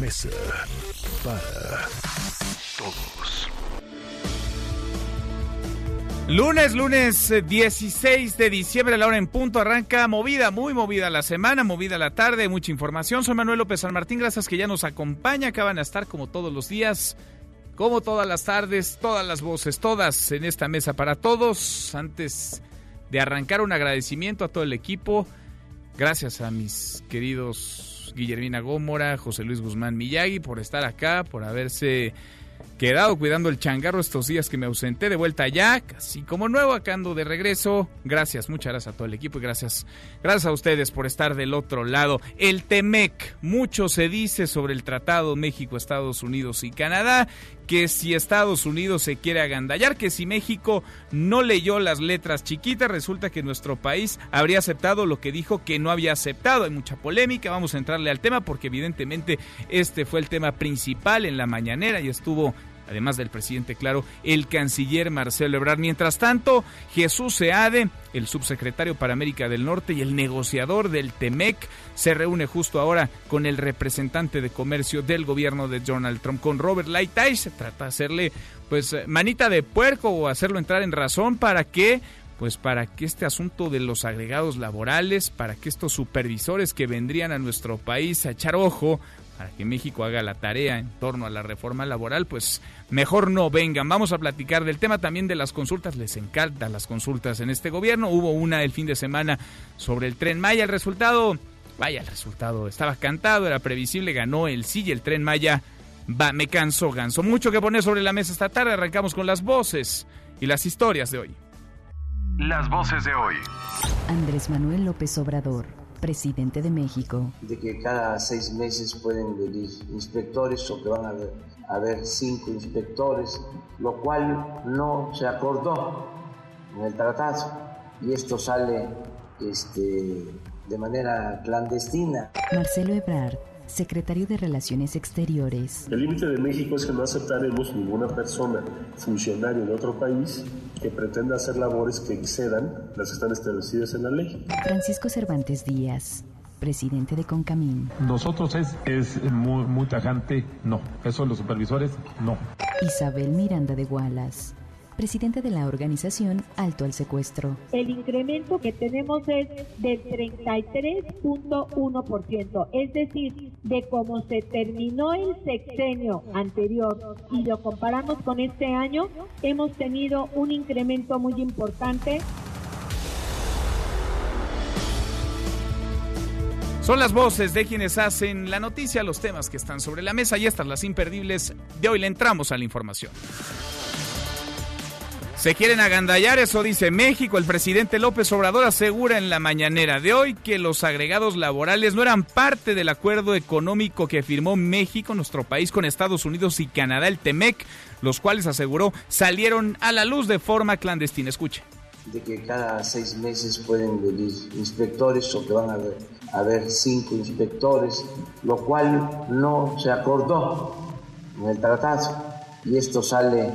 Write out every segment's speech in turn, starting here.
Mesa para Todos. Lunes, lunes eh, 16 de diciembre, a la hora en punto, arranca movida, muy movida la semana, movida la tarde, mucha información. Soy Manuel López San Martín, gracias que ya nos acompaña, acaban a estar como todos los días, como todas las tardes, todas las voces, todas en esta mesa para todos. Antes de arrancar, un agradecimiento a todo el equipo, gracias a mis queridos Guillermina Gómora, José Luis Guzmán Miyagi por estar acá, por haberse quedado cuidando el changarro estos días que me ausenté de vuelta ya, casi como nuevo, acá ando de regreso. Gracias, muchas gracias a todo el equipo y gracias, gracias a ustedes por estar del otro lado. El TEMEC, mucho se dice sobre el Tratado México, Estados Unidos y Canadá, que si Estados Unidos se quiere agandallar, que si México no leyó las letras chiquitas, resulta que nuestro país habría aceptado lo que dijo que no había aceptado. Hay mucha polémica, vamos a entrarle al tema porque evidentemente este fue el tema principal en la mañanera y estuvo además del presidente, claro, el canciller Marcelo Ebrard. Mientras tanto, Jesús Seade, el subsecretario para América del Norte y el negociador del TEMEC, se reúne justo ahora con el representante de comercio del gobierno de Donald Trump, con Robert Lighthizer. Se trata de hacerle, pues, manita de puerco o hacerlo entrar en razón para que pues para que este asunto de los agregados laborales, para que estos supervisores que vendrían a nuestro país a echar ojo, para que México haga la tarea en torno a la reforma laboral, pues mejor no vengan. Vamos a platicar del tema también de las consultas. Les encantan las consultas en este gobierno. Hubo una el fin de semana sobre el tren Maya. El resultado, vaya, el resultado estaba cantado, era previsible, ganó el sí y el tren Maya. Va, me canso, ganso. Mucho que poner sobre la mesa esta tarde. Arrancamos con las voces y las historias de hoy. Las voces de hoy. Andrés Manuel López Obrador, presidente de México. de que cada seis meses pueden venir inspectores o que van a haber, a haber cinco inspectores, lo cual no se acordó en el tratado y esto sale este, de manera clandestina. Marcelo Ebrard, secretario de Relaciones Exteriores. El límite de México es que no aceptaremos ninguna persona, funcionario de otro país, que pretenda hacer labores que excedan las que están establecidas en la ley. Francisco Cervantes Díaz, presidente de Concamín. Nosotros es, es muy, muy tajante, no. Eso los supervisores, no. Isabel Miranda de Gualas, presidente de la organización Alto al Secuestro. El incremento que tenemos es del 33.1%, es decir, de cómo se terminó el sexenio anterior y lo comparamos con este año, hemos tenido un incremento muy importante. Son las voces de quienes hacen la noticia, los temas que están sobre la mesa y estas las imperdibles. De hoy le entramos a la información. Se quieren agandallar, eso dice México. El presidente López Obrador asegura en la mañanera de hoy que los agregados laborales no eran parte del acuerdo económico que firmó México, nuestro país, con Estados Unidos y Canadá, el TEMEC, los cuales aseguró salieron a la luz de forma clandestina. Escuche. de que cada seis meses pueden venir inspectores o que van a haber, a haber cinco inspectores, lo cual no se acordó en el tratado y esto sale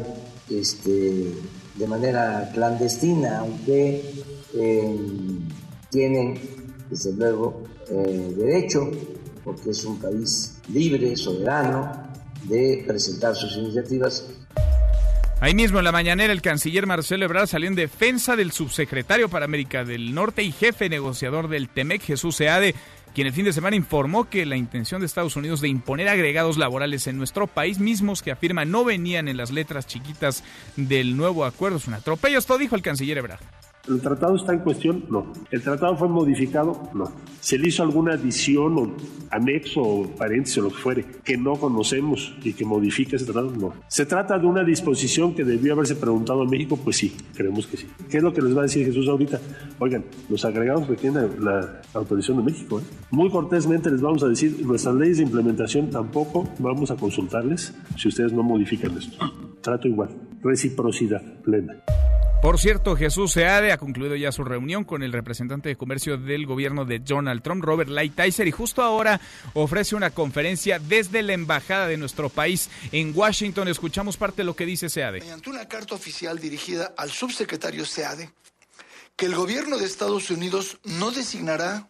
este, de manera clandestina, aunque eh, tienen desde luego eh, derecho, porque es un país libre, soberano, de presentar sus iniciativas. Ahí mismo en la mañanera el canciller Marcelo Ebrard salió en defensa del subsecretario para América del Norte y jefe negociador del TEMEC, Jesús Seade, quien el fin de semana informó que la intención de Estados Unidos de imponer agregados laborales en nuestro país, mismos que afirma no venían en las letras chiquitas del nuevo acuerdo, es un atropello. Esto dijo el canciller Ebrard. ¿El tratado está en cuestión? No. ¿El tratado fue modificado? No. ¿Se le hizo alguna adición o anexo o paréntesis o lo que fuere que no conocemos y que modifique ese tratado? No. ¿Se trata de una disposición que debió haberse preguntado a México? Pues sí, creemos que sí. ¿Qué es lo que les va a decir Jesús ahorita? Oigan, los agregados requieren la autorización de México. ¿eh? Muy cortésmente les vamos a decir, nuestras leyes de implementación tampoco vamos a consultarles si ustedes no modifican esto. Trato igual, reciprocidad plena. Por cierto, Jesús Seade ha concluido ya su reunión con el representante de comercio del gobierno de Donald Trump, Robert Lighthizer, y justo ahora ofrece una conferencia desde la embajada de nuestro país en Washington. Escuchamos parte de lo que dice Seade. Mediante una carta oficial dirigida al subsecretario Seade, que el gobierno de Estados Unidos no designará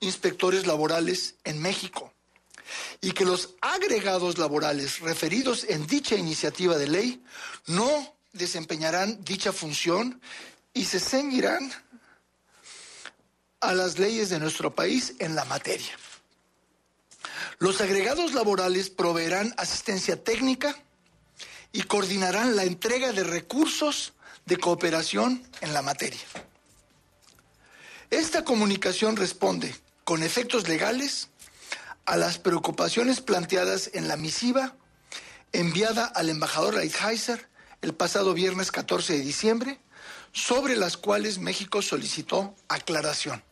inspectores laborales en México y que los agregados laborales referidos en dicha iniciativa de ley no desempeñarán dicha función y se ceñirán a las leyes de nuestro país en la materia. Los agregados laborales proveerán asistencia técnica y coordinarán la entrega de recursos de cooperación en la materia. Esta comunicación responde con efectos legales a las preocupaciones planteadas en la misiva enviada al embajador Lighthizer el pasado viernes 14 de diciembre, sobre las cuales México solicitó aclaración.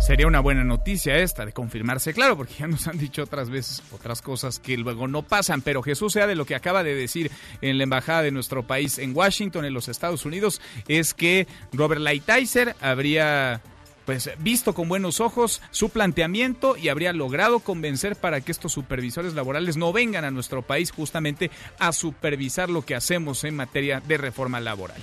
Sería una buena noticia esta de confirmarse, claro, porque ya nos han dicho otras veces otras cosas que luego no pasan, pero Jesús sea de lo que acaba de decir en la embajada de nuestro país en Washington, en los Estados Unidos, es que Robert Lighthizer habría pues visto con buenos ojos su planteamiento y habría logrado convencer para que estos supervisores laborales no vengan a nuestro país justamente a supervisar lo que hacemos en materia de reforma laboral.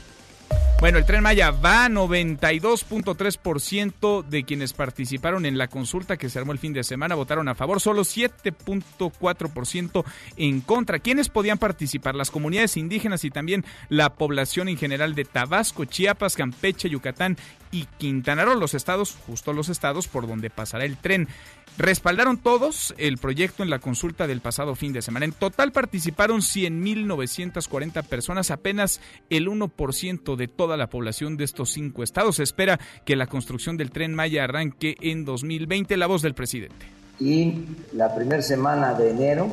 Bueno, el tren Maya va 92.3% de quienes participaron en la consulta que se armó el fin de semana votaron a favor, solo 7.4% en contra. ¿Quiénes podían participar? Las comunidades indígenas y también la población en general de Tabasco, Chiapas, Campeche, Yucatán y Quintana Roo, los estados, justo los estados por donde pasará el tren. Respaldaron todos el proyecto en la consulta del pasado fin de semana. En total participaron 100.940 personas, apenas el 1% de toda la población de estos cinco estados. Se espera que la construcción del tren Maya arranque en 2020. La voz del presidente. Y la primera semana de enero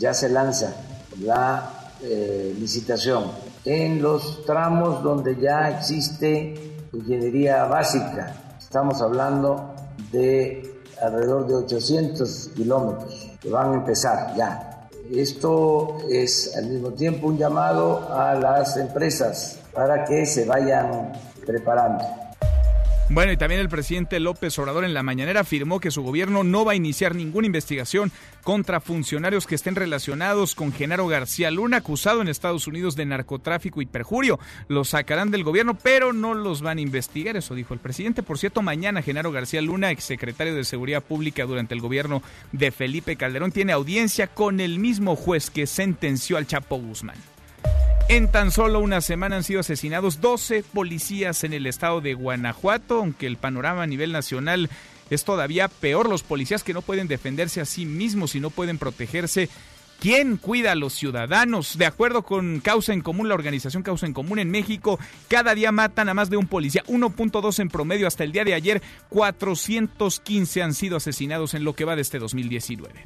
ya se lanza la eh, licitación en los tramos donde ya existe ingeniería básica. Estamos hablando de alrededor de 800 kilómetros que van a empezar ya. Esto es al mismo tiempo un llamado a las empresas para que se vayan preparando. Bueno, y también el presidente López Obrador en la mañanera afirmó que su gobierno no va a iniciar ninguna investigación contra funcionarios que estén relacionados con Genaro García Luna, acusado en Estados Unidos de narcotráfico y perjurio. Los sacarán del gobierno, pero no los van a investigar, eso dijo el presidente. Por cierto, mañana Genaro García Luna, exsecretario de Seguridad Pública durante el gobierno de Felipe Calderón, tiene audiencia con el mismo juez que sentenció al Chapo Guzmán. En tan solo una semana han sido asesinados 12 policías en el estado de Guanajuato, aunque el panorama a nivel nacional es todavía peor. Los policías que no pueden defenderse a sí mismos y no pueden protegerse. ¿Quién cuida a los ciudadanos? De acuerdo con Causa en Común, la organización Causa en Común en México, cada día matan a más de un policía, 1.2 en promedio. Hasta el día de ayer, 415 han sido asesinados en lo que va de este 2019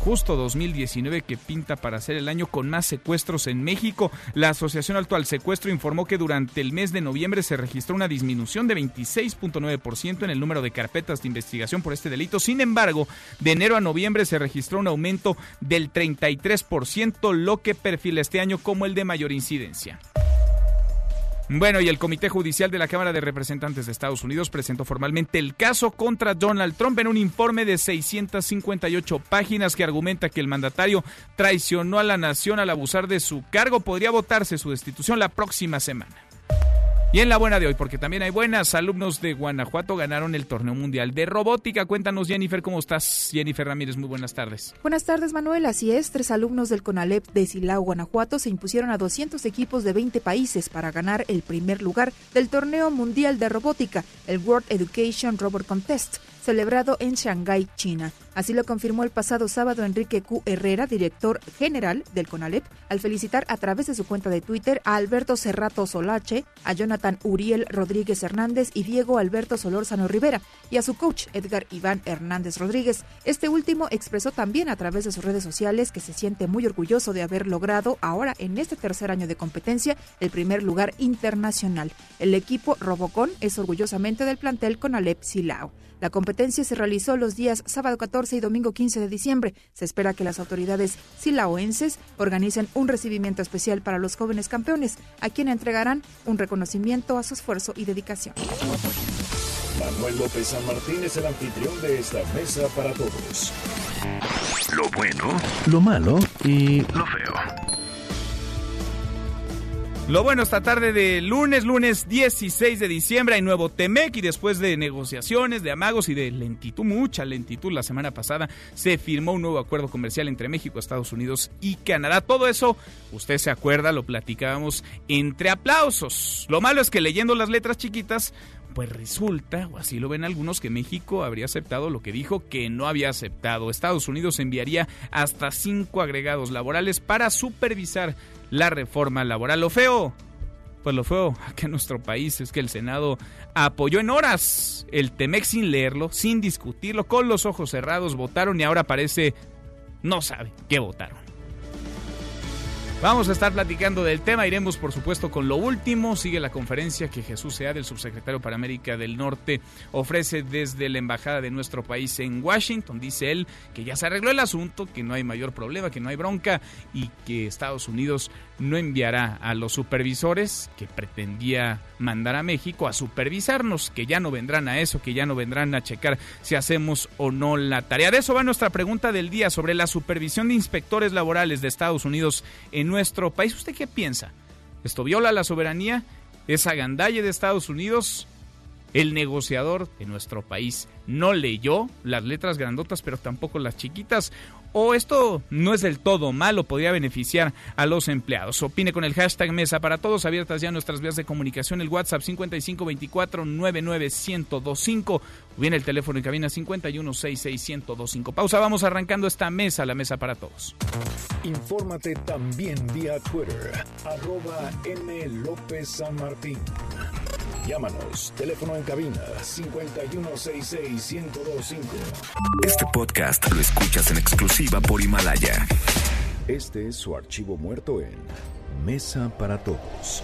justo 2019 que pinta para ser el año con más secuestros en México. La Asociación Alto al Secuestro informó que durante el mes de noviembre se registró una disminución de 26.9% en el número de carpetas de investigación por este delito. Sin embargo, de enero a noviembre se registró un aumento del 33%, lo que perfila este año como el de mayor incidencia. Bueno, y el Comité Judicial de la Cámara de Representantes de Estados Unidos presentó formalmente el caso contra Donald Trump en un informe de 658 páginas que argumenta que el mandatario traicionó a la nación al abusar de su cargo. Podría votarse su destitución la próxima semana. Y en la buena de hoy, porque también hay buenas, alumnos de Guanajuato ganaron el torneo mundial de robótica. Cuéntanos, Jennifer, ¿cómo estás? Jennifer Ramírez, muy buenas tardes. Buenas tardes, Manuel. Así es, tres alumnos del CONALEP de Silao, Guanajuato, se impusieron a 200 equipos de 20 países para ganar el primer lugar del torneo mundial de robótica, el World Education Robot Contest celebrado en Shanghái, China. Así lo confirmó el pasado sábado Enrique Q. Herrera, director general del CONALEP, al felicitar a través de su cuenta de Twitter a Alberto Cerrato Solache, a Jonathan Uriel Rodríguez Hernández y Diego Alberto Solórzano Rivera, y a su coach Edgar Iván Hernández Rodríguez. Este último expresó también a través de sus redes sociales que se siente muy orgulloso de haber logrado ahora en este tercer año de competencia el primer lugar internacional. El equipo Robocon es orgullosamente del plantel con Alep Silao. La competencia se realizó los días sábado 14 y domingo 15 de diciembre. Se espera que las autoridades silaoenses organicen un recibimiento especial para los jóvenes campeones, a quien entregarán un reconocimiento a su esfuerzo y dedicación. Manuel López San Martín es el anfitrión de esta mesa para todos. Lo bueno, lo malo y lo feo. Lo bueno esta tarde de lunes, lunes 16 de diciembre, hay nuevo Temec y después de negociaciones, de amagos y de lentitud, mucha lentitud la semana pasada, se firmó un nuevo acuerdo comercial entre México, Estados Unidos y Canadá. Todo eso, usted se acuerda, lo platicábamos entre aplausos. Lo malo es que leyendo las letras chiquitas, pues resulta, o así lo ven algunos, que México habría aceptado lo que dijo que no había aceptado. Estados Unidos enviaría hasta cinco agregados laborales para supervisar la reforma laboral. Lo feo, pues lo feo aquí en nuestro país es que el Senado apoyó en horas el TEMEX sin leerlo, sin discutirlo, con los ojos cerrados, votaron y ahora parece no sabe qué votaron. Vamos a estar platicando del tema, iremos por supuesto con lo último, sigue la conferencia que Jesús Sea del subsecretario para América del Norte ofrece desde la embajada de nuestro país en Washington, dice él que ya se arregló el asunto, que no hay mayor problema, que no hay bronca y que Estados Unidos no enviará a los supervisores que pretendía mandar a México a supervisarnos, que ya no vendrán a eso, que ya no vendrán a checar si hacemos o no la tarea. De eso va nuestra pregunta del día sobre la supervisión de inspectores laborales de Estados Unidos en nuestro país. ¿Usted qué piensa? ¿Esto viola la soberanía? ¿Es agandalle de Estados Unidos? El negociador de nuestro país no leyó las letras grandotas, pero tampoco las chiquitas. O esto no es del todo malo, podría beneficiar a los empleados. Opine con el hashtag Mesa para Todos, abiertas ya nuestras vías de comunicación, el WhatsApp 5524 99125 Viene el teléfono en cabina 5166125. Pausa, vamos arrancando esta mesa, la mesa para todos. Infórmate también vía Twitter, arroba M. López San Martín. Llámanos, teléfono en cabina 5166125. Este podcast lo escuchas en exclusiva por Himalaya. Este es su archivo muerto en Mesa para Todos.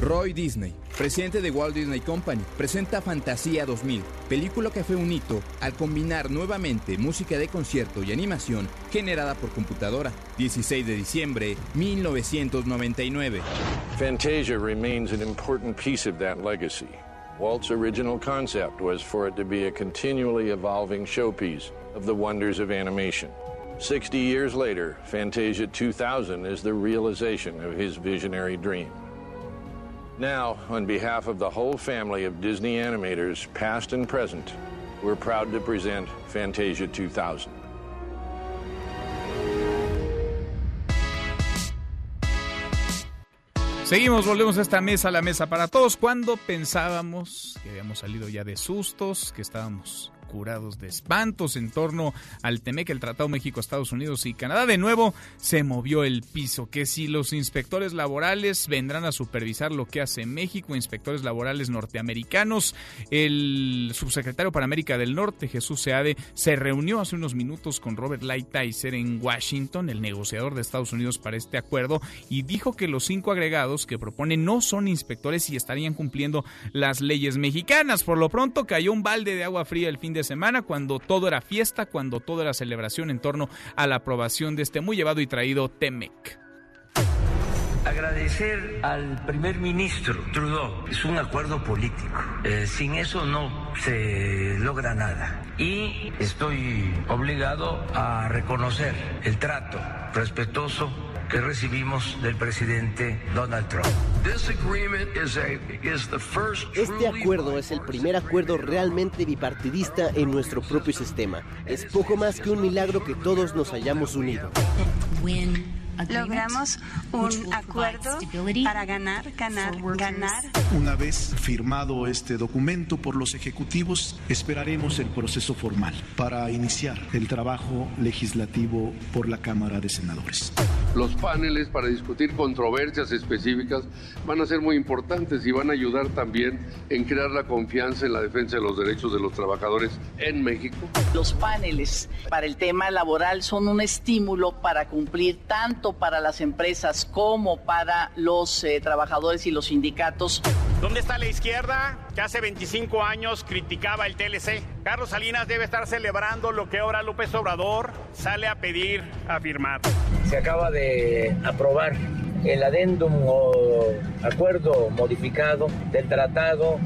Roy Disney, presidente de Walt Disney Company, presenta Fantasía 2000, película que fue un hito al combinar nuevamente música de concierto y animación generada por computadora. 16 de diciembre 1999. Fantasia remains an important piece of that legacy. Walt's original concept was for it to be a continually evolving showpiece of the wonders of animation. 60 years later, Fantasia 2000 is the realization of his visionary dream. Now, on behalf of the whole family of Disney animators, past and present, we're proud to present Fantasia 2000. Seguimos, volvemos a esta mesa, la mesa para todos. Cuando pensábamos que habíamos salido ya de sustos, que estábamos curados de espantos en torno al TEMEC, el Tratado México, Estados Unidos y Canadá. De nuevo se movió el piso, que si los inspectores laborales vendrán a supervisar lo que hace México, inspectores laborales norteamericanos, el subsecretario para América del Norte, Jesús Seade, se reunió hace unos minutos con Robert Lighthizer en Washington, el negociador de Estados Unidos para este acuerdo, y dijo que los cinco agregados que propone no son inspectores y estarían cumpliendo las leyes mexicanas. Por lo pronto cayó un balde de agua fría el fin de semana, cuando todo era fiesta, cuando todo era celebración en torno a la aprobación de este muy llevado y traído TEMEC. Agradecer al primer ministro Trudeau. Es un acuerdo político. Eh, sin eso no se logra nada. Y estoy obligado a reconocer el trato respetuoso que recibimos del presidente Donald Trump. Este acuerdo es el primer acuerdo realmente bipartidista en nuestro propio sistema. Es poco más que un milagro que todos nos hayamos unido. Logramos un acuerdo para ganar, ganar, ganar. Una vez firmado este documento por los ejecutivos, esperaremos el proceso formal para iniciar el trabajo legislativo por la Cámara de Senadores. Los paneles para discutir controversias específicas van a ser muy importantes y van a ayudar también en crear la confianza en la defensa de los derechos de los trabajadores en México. Los paneles para el tema laboral son un estímulo para cumplir tanto para las empresas como para los eh, trabajadores y los sindicatos. ¿Dónde está la izquierda que hace 25 años criticaba el TLC? Carlos Salinas debe estar celebrando lo que ahora López Obrador sale a pedir, a firmar. Se acaba de aprobar el adendum o acuerdo modificado del Tratado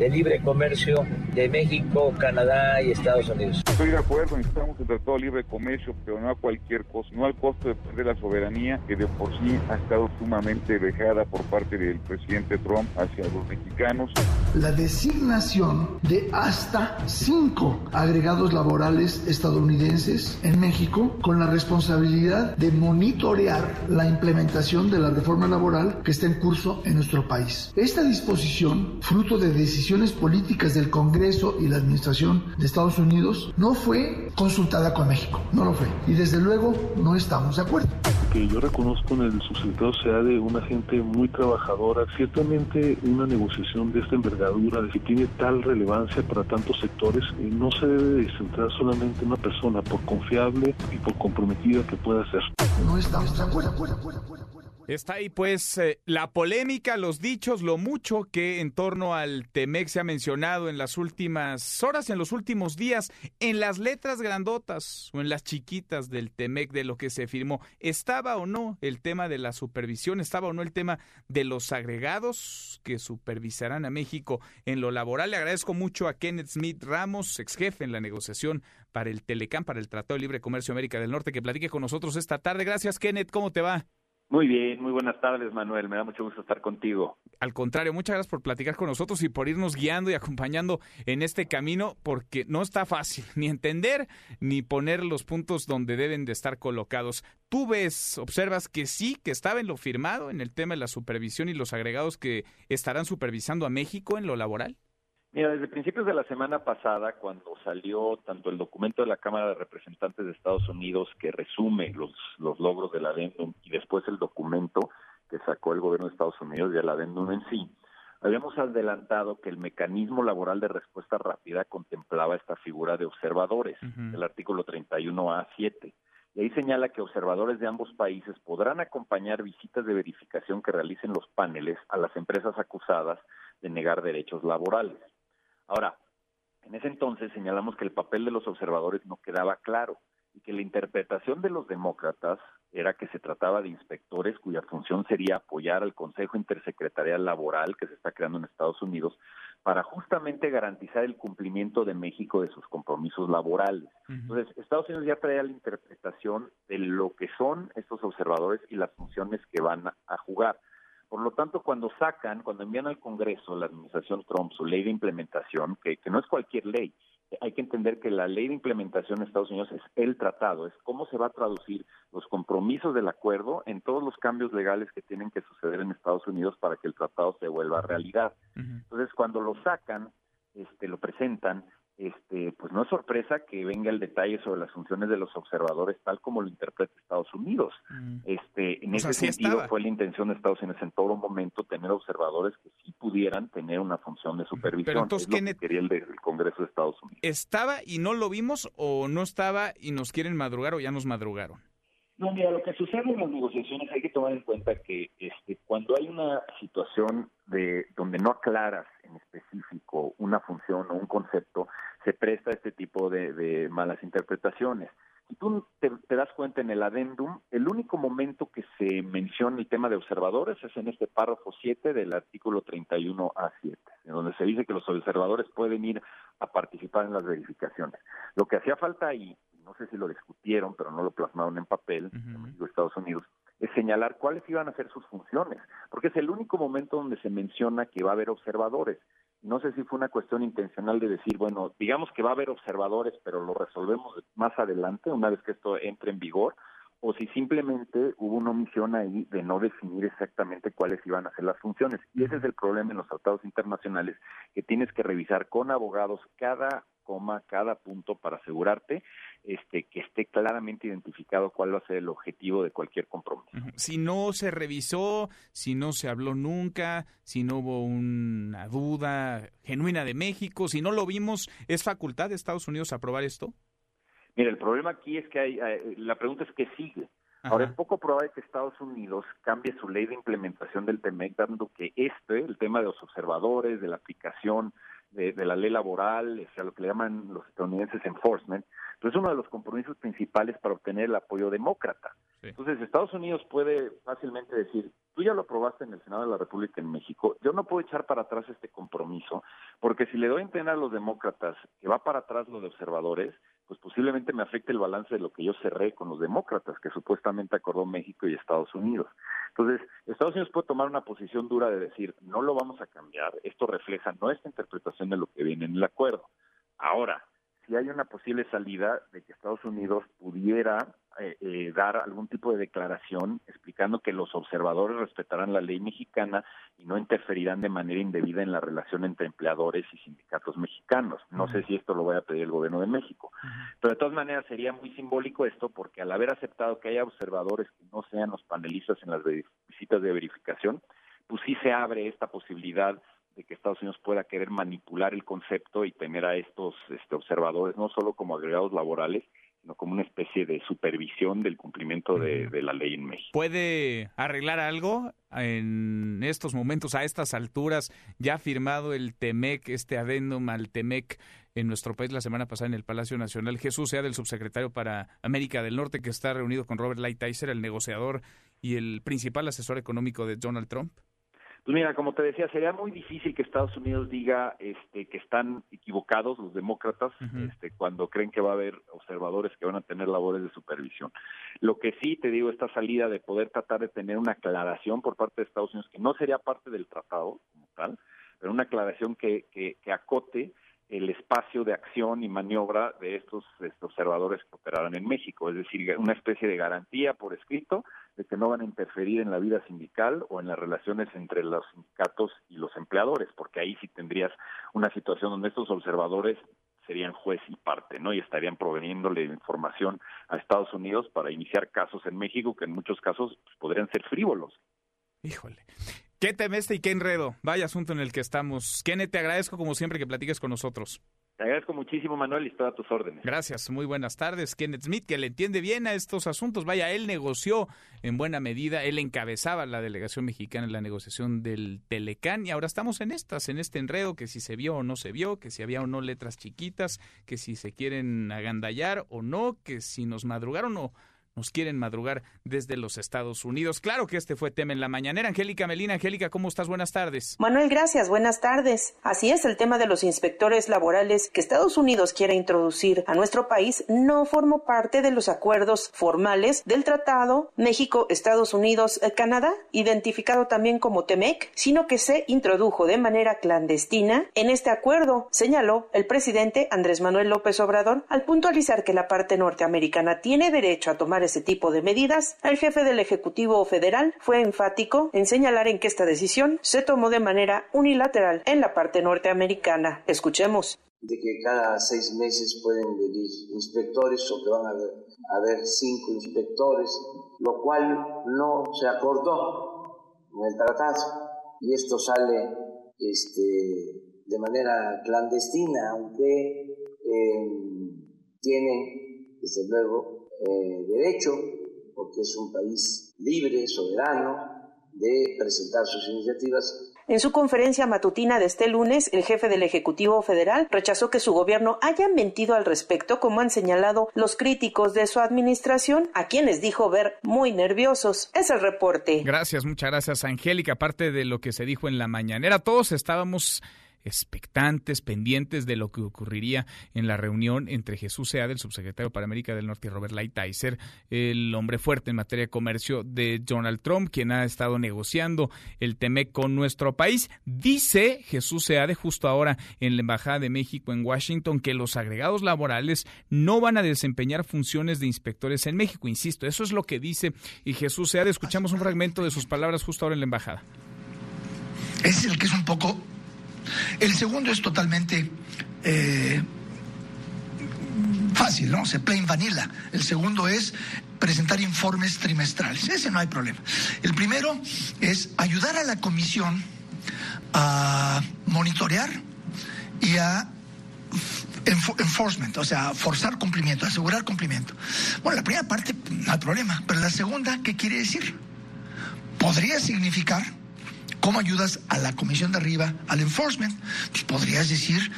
de Libre Comercio de México, Canadá y Estados Unidos. Estoy de acuerdo, necesitamos un tratado de libre comercio, pero no a cualquier costo, no al costo de perder la soberanía que de por sí ha estado sumamente dejada por parte del presidente Trump hacia los mexicanos. La designación de hasta cinco agregados laborales estadounidenses en México con la responsabilidad de monitorear la implementación de la reforma laboral que está en curso en nuestro país. Esta disposición, fruto de decisiones políticas del Congreso, y la Administración de Estados Unidos no fue consultada con México, no lo fue. Y desde luego no estamos de acuerdo. Que yo reconozco en el subsecretario sea de una gente muy trabajadora. Ciertamente una negociación de esta envergadura, de que tiene tal relevancia para tantos sectores, no se debe centrar solamente en una persona, por confiable y por comprometida que pueda ser. No estamos de acuerdo. Está ahí pues eh, la polémica, los dichos, lo mucho que en torno al Temec se ha mencionado en las últimas horas, en los últimos días, en las letras grandotas o en las chiquitas del Temec de lo que se firmó. ¿Estaba o no el tema de la supervisión? ¿Estaba o no el tema de los agregados que supervisarán a México en lo laboral? Le agradezco mucho a Kenneth Smith Ramos, ex jefe en la negociación para el Telecam, para el Tratado de Libre Comercio América del Norte, que platique con nosotros esta tarde. Gracias, Kenneth. ¿Cómo te va? Muy bien, muy buenas tardes, Manuel. Me da mucho gusto estar contigo. Al contrario, muchas gracias por platicar con nosotros y por irnos guiando y acompañando en este camino, porque no está fácil ni entender ni poner los puntos donde deben de estar colocados. Tú ves, observas que sí, que estaba en lo firmado en el tema de la supervisión y los agregados que estarán supervisando a México en lo laboral. Mira, desde principios de la semana pasada, cuando salió tanto el documento de la Cámara de Representantes de Estados Unidos que resume los, los logros del adendum y después el documento que sacó el gobierno de Estados Unidos y el adendum en sí, habíamos adelantado que el mecanismo laboral de respuesta rápida contemplaba esta figura de observadores, el artículo 31A7. Y ahí señala que observadores de ambos países podrán acompañar visitas de verificación que realicen los paneles a las empresas acusadas de negar derechos laborales. Ahora, en ese entonces señalamos que el papel de los observadores no quedaba claro y que la interpretación de los demócratas era que se trataba de inspectores cuya función sería apoyar al Consejo Intersecretarial Laboral que se está creando en Estados Unidos para justamente garantizar el cumplimiento de México de sus compromisos laborales. Entonces, Estados Unidos ya traía la interpretación de lo que son estos observadores y las funciones que van a jugar. Por lo tanto, cuando sacan, cuando envían al Congreso la administración Trump su ley de implementación, que, no es cualquier ley, hay que entender que la ley de implementación de Estados Unidos es el tratado, es cómo se va a traducir los compromisos del acuerdo en todos los cambios legales que tienen que suceder en Estados Unidos para que el tratado se vuelva realidad. Entonces, cuando lo sacan, este, lo presentan, este, pues no es sorpresa que venga el detalle sobre las funciones de los observadores tal como lo interpreta Estados Unidos. Mm. Este, en ese sentido fue la intención de Estados Unidos en todo momento tener observadores que sí pudieran tener una función de supervisión. Pero entonces, es quería el, el, Congreso de Estados Unidos. ¿Estaba y no lo vimos o no estaba y nos quieren madrugar o ya nos madrugaron? No, mira, lo que sucede en las negociaciones hay que tomar en cuenta que este, cuando hay una situación de donde no aclaras en específico una función o un concepto, se presta este tipo de, malas interpretaciones. Si tú te, das cuenta en el adendum, el único momento que se menciona el tema de observadores es en este párrafo 7 del artículo 31A7, en donde se dice que los observadores pueden ir a participar en las verificaciones. Lo que hacía falta ahí no sé si lo discutieron, pero no lo plasmaron en papel, en Estados Unidos, es señalar cuáles iban a ser sus funciones, porque es el único momento donde se menciona que va a haber observadores. No sé si fue una cuestión intencional de decir, bueno, digamos que va a haber observadores, pero lo resolvemos más adelante, una vez que esto entre en vigor, o si simplemente hubo una omisión ahí de no definir exactamente cuáles iban a ser las funciones. Y ese es el problema en los tratados internacionales, que tienes que revisar con abogados cada coma, cada punto para asegurarte este, que esté claramente identificado cuál va a ser el objetivo de cualquier compromiso. Si no se revisó, si no se habló nunca, si no hubo una duda genuina de México, si no lo vimos, ¿es facultad de Estados Unidos aprobar esto? Mira, el problema aquí es que hay, la pregunta es qué sigue. Ahora es poco probable que Estados Unidos cambie su ley de implementación del TEMEC, dando que este, el tema de los observadores, de la aplicación de, la ley laboral, o sea, lo que le llaman los estadounidenses enforcement, pues es uno de los compromisos principales para obtener el apoyo demócrata. Entonces, Estados Unidos puede fácilmente decir, tú ya lo aprobaste en el Senado de la República en México, yo no puedo echar para atrás este compromiso, porque si le doy a entender a los demócratas que va para atrás lo de observadores, pues posiblemente me afecte el balance de lo que yo cerré con los demócratas, que supuestamente acordó México y Estados Unidos. Entonces, Estados Unidos puede tomar una posición dura de decir, no lo vamos a cambiar, esto refleja nuestra interpretación de lo que viene en el acuerdo. Ahora, si hay una posible salida de que Estados Unidos pudiera eh, eh, dar algún tipo de declaración explicando que los observadores respetarán la ley mexicana y no interferirán de manera indebida en la relación entre empleadores y sindicatos mexicanos. No sé si esto lo vaya a pedir el gobierno de México. Pero de todas maneras sería muy simbólico esto porque al haber aceptado que haya observadores que no sean los panelistas en las visitas de verificación, pues sí se abre esta posibilidad de que Estados Unidos pueda querer manipular el concepto y tener a estos este, observadores no solo como agregados laborales, sino como una especie de supervisión del cumplimiento de, la ley en México. ¿Puede arreglar algo en estos momentos, a estas alturas? Ya ha firmado el TEMEC, este adendum al TEMEC en nuestro país la semana pasada en el Palacio Nacional. Jesús sea del subsecretario para América del Norte, que está reunido con Robert Lighthizer, el negociador y el principal asesor económico de Donald Trump. Pues mira, como te decía, sería muy difícil que Estados Unidos diga este, que están equivocados los demócratas este, cuando creen que va a haber observadores que van a tener labores de supervisión. Lo que sí te digo, esta salida de poder tratar de tener una aclaración por parte de Estados Unidos, que no sería parte del tratado como tal, pero una aclaración que, que, que acote el espacio de acción y maniobra de estos, observadores que operarán en México, es decir, una especie de garantía por escrito de que no van a interferir en la vida sindical o en las relaciones entre los sindicatos y los empleadores, porque ahí sí tendrías una situación donde estos observadores serían juez y parte, ¿no? Y estarían proveniéndole información a Estados Unidos para iniciar casos en México que en muchos casos pues, podrían ser frívolos. Híjole. Qué temeste y qué enredo. Vaya asunto en el que estamos. Kenneth, te agradezco como siempre que platiques con nosotros. Te agradezco muchísimo, Manuel, y estoy a tus órdenes. Gracias, muy buenas tardes. Kenneth Smith, que le entiende bien a estos asuntos. Vaya, él negoció en buena medida, él encabezaba la delegación mexicana en la negociación del Telecán y ahora estamos en estas, en este enredo, que si se vio o no se vio, que si había o no letras chiquitas, que si se quieren agandallar o no, que si nos madrugaron o nos quieren madrugar desde los Estados Unidos. Claro que este fue tema en la mañanera. Angélica Melina, Angélica, ¿cómo estás? Buenas tardes. Manuel, gracias. Buenas tardes. Así es, el tema de los inspectores laborales que Estados Unidos quiere introducir a nuestro país no formó parte de los acuerdos formales del Tratado México-Estados Unidos-Canadá, identificado también como TEMEC, sino que se introdujo de manera clandestina en este acuerdo, señaló el presidente Andrés Manuel López Obrador al puntualizar que la parte norteamericana tiene derecho a tomar ese tipo de medidas, el jefe del Ejecutivo Federal fue enfático en señalar en que esta decisión se tomó de manera unilateral en la parte norteamericana. Escuchemos. De que cada seis meses pueden venir inspectores o que van a haber, cinco inspectores, lo cual no se acordó en el tratado. Y esto sale este, de manera clandestina, aunque eh, tienen, desde luego, eh, derecho, porque es un país libre, soberano, de presentar sus iniciativas. En su conferencia matutina de este lunes, el jefe del Ejecutivo Federal rechazó que su gobierno haya mentido al respecto, como han señalado los críticos de su administración, a quienes dijo ver muy nerviosos. Es el reporte. Gracias, muchas gracias, Angélica. Aparte de lo que se dijo en la mañanera, todos estábamos expectantes, pendientes de lo que ocurriría en la reunión entre Jesús Seade, el subsecretario para América del Norte, y Robert Lighthizer, el hombre fuerte en materia de comercio de Donald Trump, quien ha estado negociando el TEMEC con nuestro país. Dice Jesús Seade justo ahora en la Embajada de México en Washington que los agregados laborales no van a desempeñar funciones de inspectores en México. Insisto, eso es lo que dice y Jesús Seade. Escuchamos un fragmento de sus palabras justo ahora en la Embajada. Es el que es un poco... El segundo es totalmente... Eh, fácil, ¿no? Se plain vanilla. El segundo es presentar informes trimestrales. Ese no hay problema. El primero es ayudar a la comisión a monitorear y a enforcement, o sea, forzar cumplimiento, asegurar cumplimiento. Bueno, la primera parte no hay problema, pero la segunda, ¿qué quiere decir? Podría significar ¿Cómo ayudas a la comisión de arriba, al enforcement? Pues podrías decir,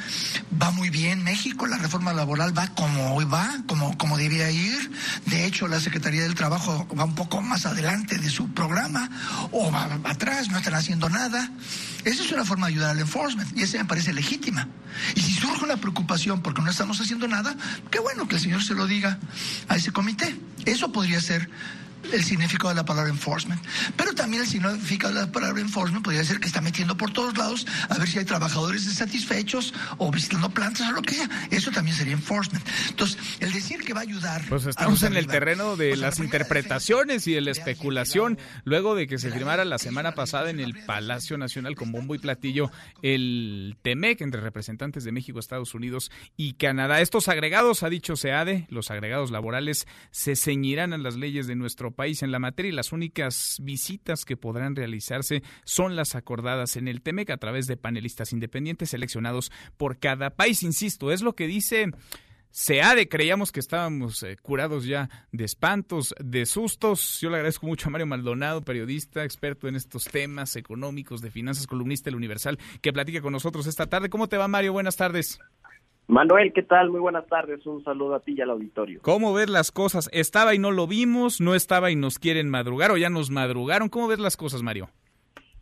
va muy bien México, la reforma laboral va como hoy va, como, como debía ir. De hecho, la Secretaría del Trabajo va un poco más adelante de su programa, o va atrás, no están haciendo nada. Esa es una forma de ayudar al enforcement, y esa me parece legítima. Y si surge una preocupación porque no estamos haciendo nada, qué bueno que el señor se lo diga a ese comité. Eso podría ser el significado de la palabra enforcement. Pero también el significado de la palabra enforcement podría ser que está metiendo por todos lados a ver si hay trabajadores insatisfechos o visitando plantas o lo que sea. Eso también sería enforcement. Entonces, el decir que va a ayudar. Pues estamos en el terreno de las interpretaciones y de la especulación. Luego de que se firmara la semana pasada en el Palacio Nacional con bombo y platillo el TEMEC entre representantes de México, Estados Unidos y Canadá. Estos agregados, ha dicho SEADE, los agregados laborales se ceñirán a las leyes de nuestro país en la materia y las únicas visitas que podrán realizarse son las acordadas en el TEMEC a través de panelistas independientes seleccionados por cada país. Insisto, es lo que dice SEADE. Creíamos que estábamos eh, curados ya de espantos, de sustos. Yo le agradezco mucho a Mario Maldonado, periodista, experto en estos temas económicos, de finanzas, columnista del Universal, que platica con nosotros esta tarde. ¿Cómo te va, Mario? Buenas tardes. Manuel, ¿qué tal? Muy buenas tardes. Un saludo a ti y al auditorio. ¿Cómo ves las cosas? ¿Estaba y no lo vimos? ¿No estaba y nos quieren madrugar o ya nos madrugaron? ¿Cómo ves las cosas, Mario?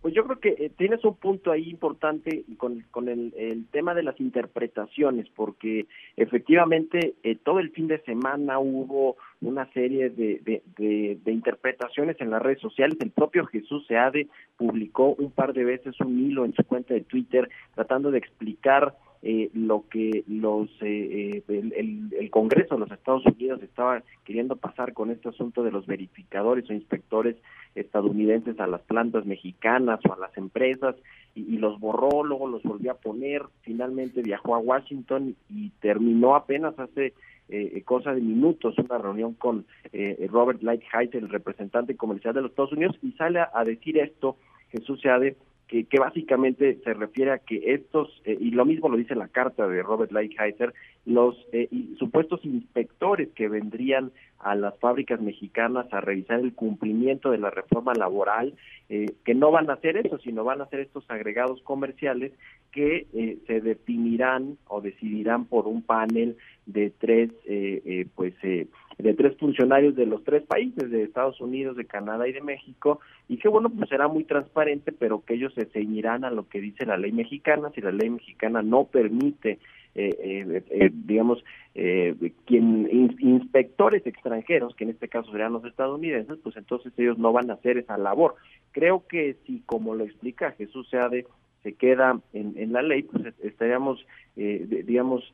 Pues yo creo que eh, tienes un punto ahí importante con, con el, tema de las interpretaciones, porque efectivamente eh, todo el fin de semana hubo una serie de, de, de, interpretaciones en las redes sociales. El propio Jesús Seade publicó un par de veces un hilo en su cuenta de Twitter tratando de explicar eh, lo que los eh, eh, el, Congreso de los Estados Unidos estaba queriendo pasar con este asunto de los verificadores o inspectores estadounidenses a las plantas mexicanas o a las empresas y, los borró, luego los volvió a poner, finalmente viajó a Washington y terminó apenas hace cosa de minutos una reunión con Robert Lighthizer, el representante comercial de los Estados Unidos, y sale a, decir esto, Jesús Seade, que, básicamente se refiere a que estos, eh, y lo mismo lo dice la carta de Robert Lighthizer, los eh, supuestos inspectores que vendrían a las fábricas mexicanas a revisar el cumplimiento de la reforma laboral, eh, que no van a hacer eso, sino van a hacer estos agregados comerciales que se definirán o decidirán por un panel de tres, pues, de tres funcionarios de los tres países, de Estados Unidos, de Canadá y de México, y que bueno, pues será muy transparente, pero que ellos se ceñirán a lo que dice la ley mexicana, si la ley mexicana no permite eh, eh, eh, digamos, quien inspectores extranjeros, que en este caso serían los estadounidenses, pues entonces ellos no van a hacer esa labor. Creo que si, como lo explica Jesús Seade, se queda en, en la ley, pues estaríamos, digamos,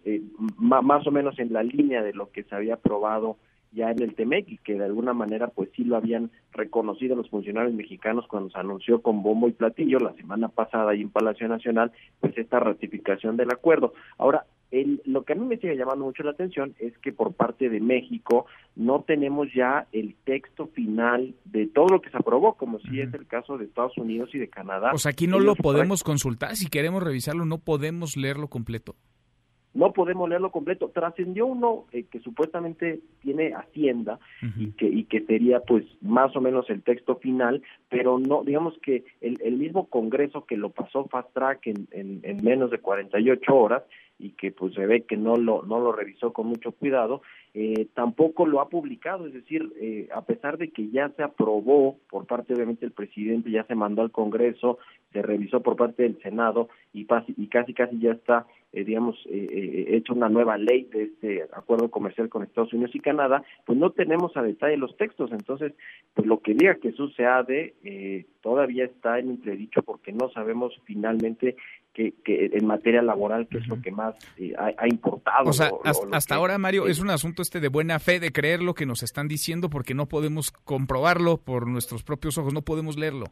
más o menos en la línea de lo que se había aprobado ya en el TEMEC y que de alguna manera pues sí lo habían reconocido los funcionarios mexicanos cuando se anunció con bombo y platillo la semana pasada ahí en Palacio Nacional pues esta ratificación del acuerdo. Ahora, el, lo que a mí me sigue llamando mucho la atención es que por parte de México no tenemos ya el texto final de todo lo que se aprobó, como si es el caso de Estados Unidos y de Canadá. Pues aquí no lo podemos consultar, si queremos revisarlo no podemos leerlo completo no podemos leerlo completo. Trascendió uno eh, que supuestamente tiene Hacienda y que y que sería pues más o menos el texto final, pero no, digamos que el, el mismo Congreso que lo pasó fast track en, en, en menos de 48 horas, y que pues se ve que no lo no lo revisó con mucho cuidado eh, tampoco lo ha publicado, es decir, eh, a pesar de que ya se aprobó por parte obviamente del presidente, ya se mandó al Congreso, se revisó por parte del Senado y, y casi casi ya está, eh, digamos, hecho una nueva ley de este acuerdo comercial con Estados Unidos y Canadá, pues no tenemos a detalle los textos, entonces, pues lo que diga Jesús Seade eh, todavía está en entredicho porque no sabemos finalmente que, en materia laboral, que es lo que más eh, ha, importado. O sea, hasta, ahora, Mario, es un asunto este de buena fe, de creer lo que nos están diciendo, porque no podemos comprobarlo por nuestros propios ojos, no podemos leerlo.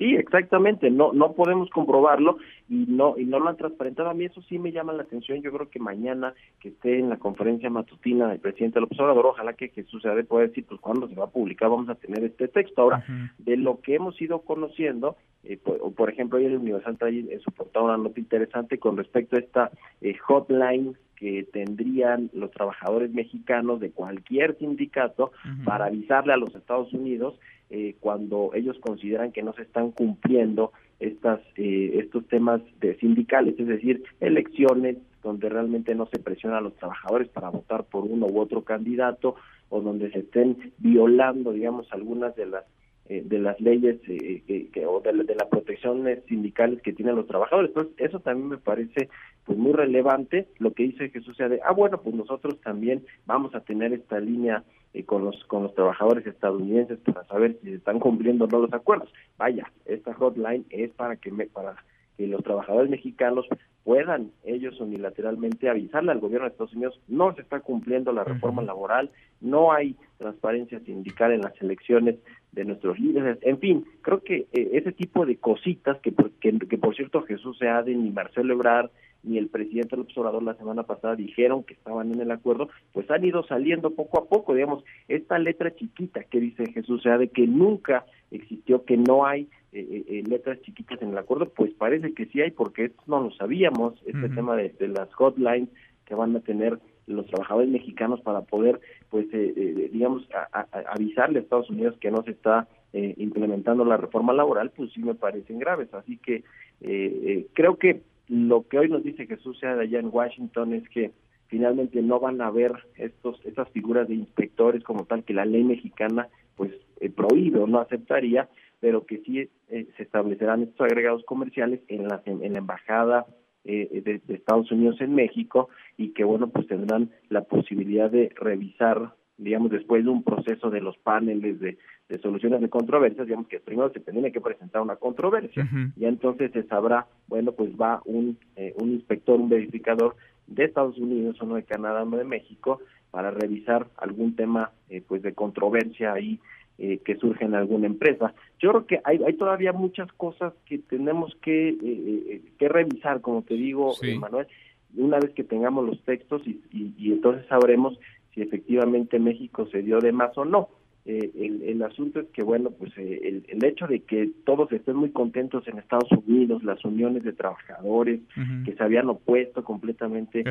Sí, exactamente, no no podemos comprobarlo y no y no lo han transparentado. A mí eso sí me llama la atención. Yo creo que mañana que esté en la conferencia matutina del presidente López Obrador, ojalá que Jesús se pueda decir pues cuándo se va a publicar, vamos a tener este texto. Ahora, de lo que hemos ido conociendo, eh, por, por, ejemplo, hoy el Universal trae en su portada una nota interesante con respecto a esta eh, hotline que tendrían los trabajadores mexicanos de cualquier sindicato para avisarle a los Estados Unidos eh, cuando ellos consideran que no se están cumpliendo estas eh, estos temas de sindicales, es decir, elecciones donde realmente no se presiona a los trabajadores para votar por uno u otro candidato o donde se estén violando, digamos, algunas de las eh, de las leyes que, o de, de las protecciones sindicales que tienen los trabajadores. Entonces, eso también me parece pues muy relevante lo que dice Jesús sea de, ah, bueno, pues nosotros también vamos a tener esta línea y con los con los trabajadores estadounidenses para saber si están cumpliendo o no los acuerdos. Vaya, esta hotline es para que me, para que los trabajadores mexicanos puedan ellos unilateralmente avisarle al gobierno de Estados Unidos no se está cumpliendo la reforma laboral, no hay transparencia sindical en las elecciones de nuestros líderes, en fin, creo que eh, ese tipo de cositas que, que, que por cierto Jesús Seaden y Marcelo Ebrard ni el presidente López Obrador la semana pasada dijeron que estaban en el acuerdo, pues han ido saliendo poco a poco, digamos, esta letra chiquita que dice Jesús, o sea, de que nunca existió, que no hay eh, eh, eh, letras chiquitas en el acuerdo, pues parece que sí hay, porque esto no lo sabíamos, este tema de, las hotlines que van a tener los trabajadores mexicanos para poder, pues, digamos, avisarle a Estados Unidos que no se está implementando la reforma laboral, pues sí me parecen graves. Así que creo que lo que hoy nos dice Jesús sea de allá en Washington es que finalmente no van a haber estos estas figuras de inspectores como tal que la ley mexicana pues eh, prohíbe o no aceptaría, pero que sí eh, se establecerán estos agregados comerciales en la en la embajada eh, de, de, Estados Unidos en México y que bueno pues tendrán la posibilidad de revisar digamos, después de un proceso de los paneles de, soluciones de controversias, digamos que primero se tiene que presentar una controversia. Y entonces se sabrá, bueno, pues va un, eh, un inspector, un verificador de Estados Unidos, uno de Canadá, uno de México, para revisar algún tema eh, pues de controversia ahí eh, que surge en alguna empresa. Yo creo que hay, hay todavía muchas cosas que tenemos que, que revisar, como te digo, Manuel, una vez que tengamos los textos y, y entonces sabremos si efectivamente México se dio de más o no. Eh, el, asunto es que, bueno, pues eh, el, hecho de que todos estén muy contentos en Estados Unidos, las uniones de trabajadores que se habían opuesto completamente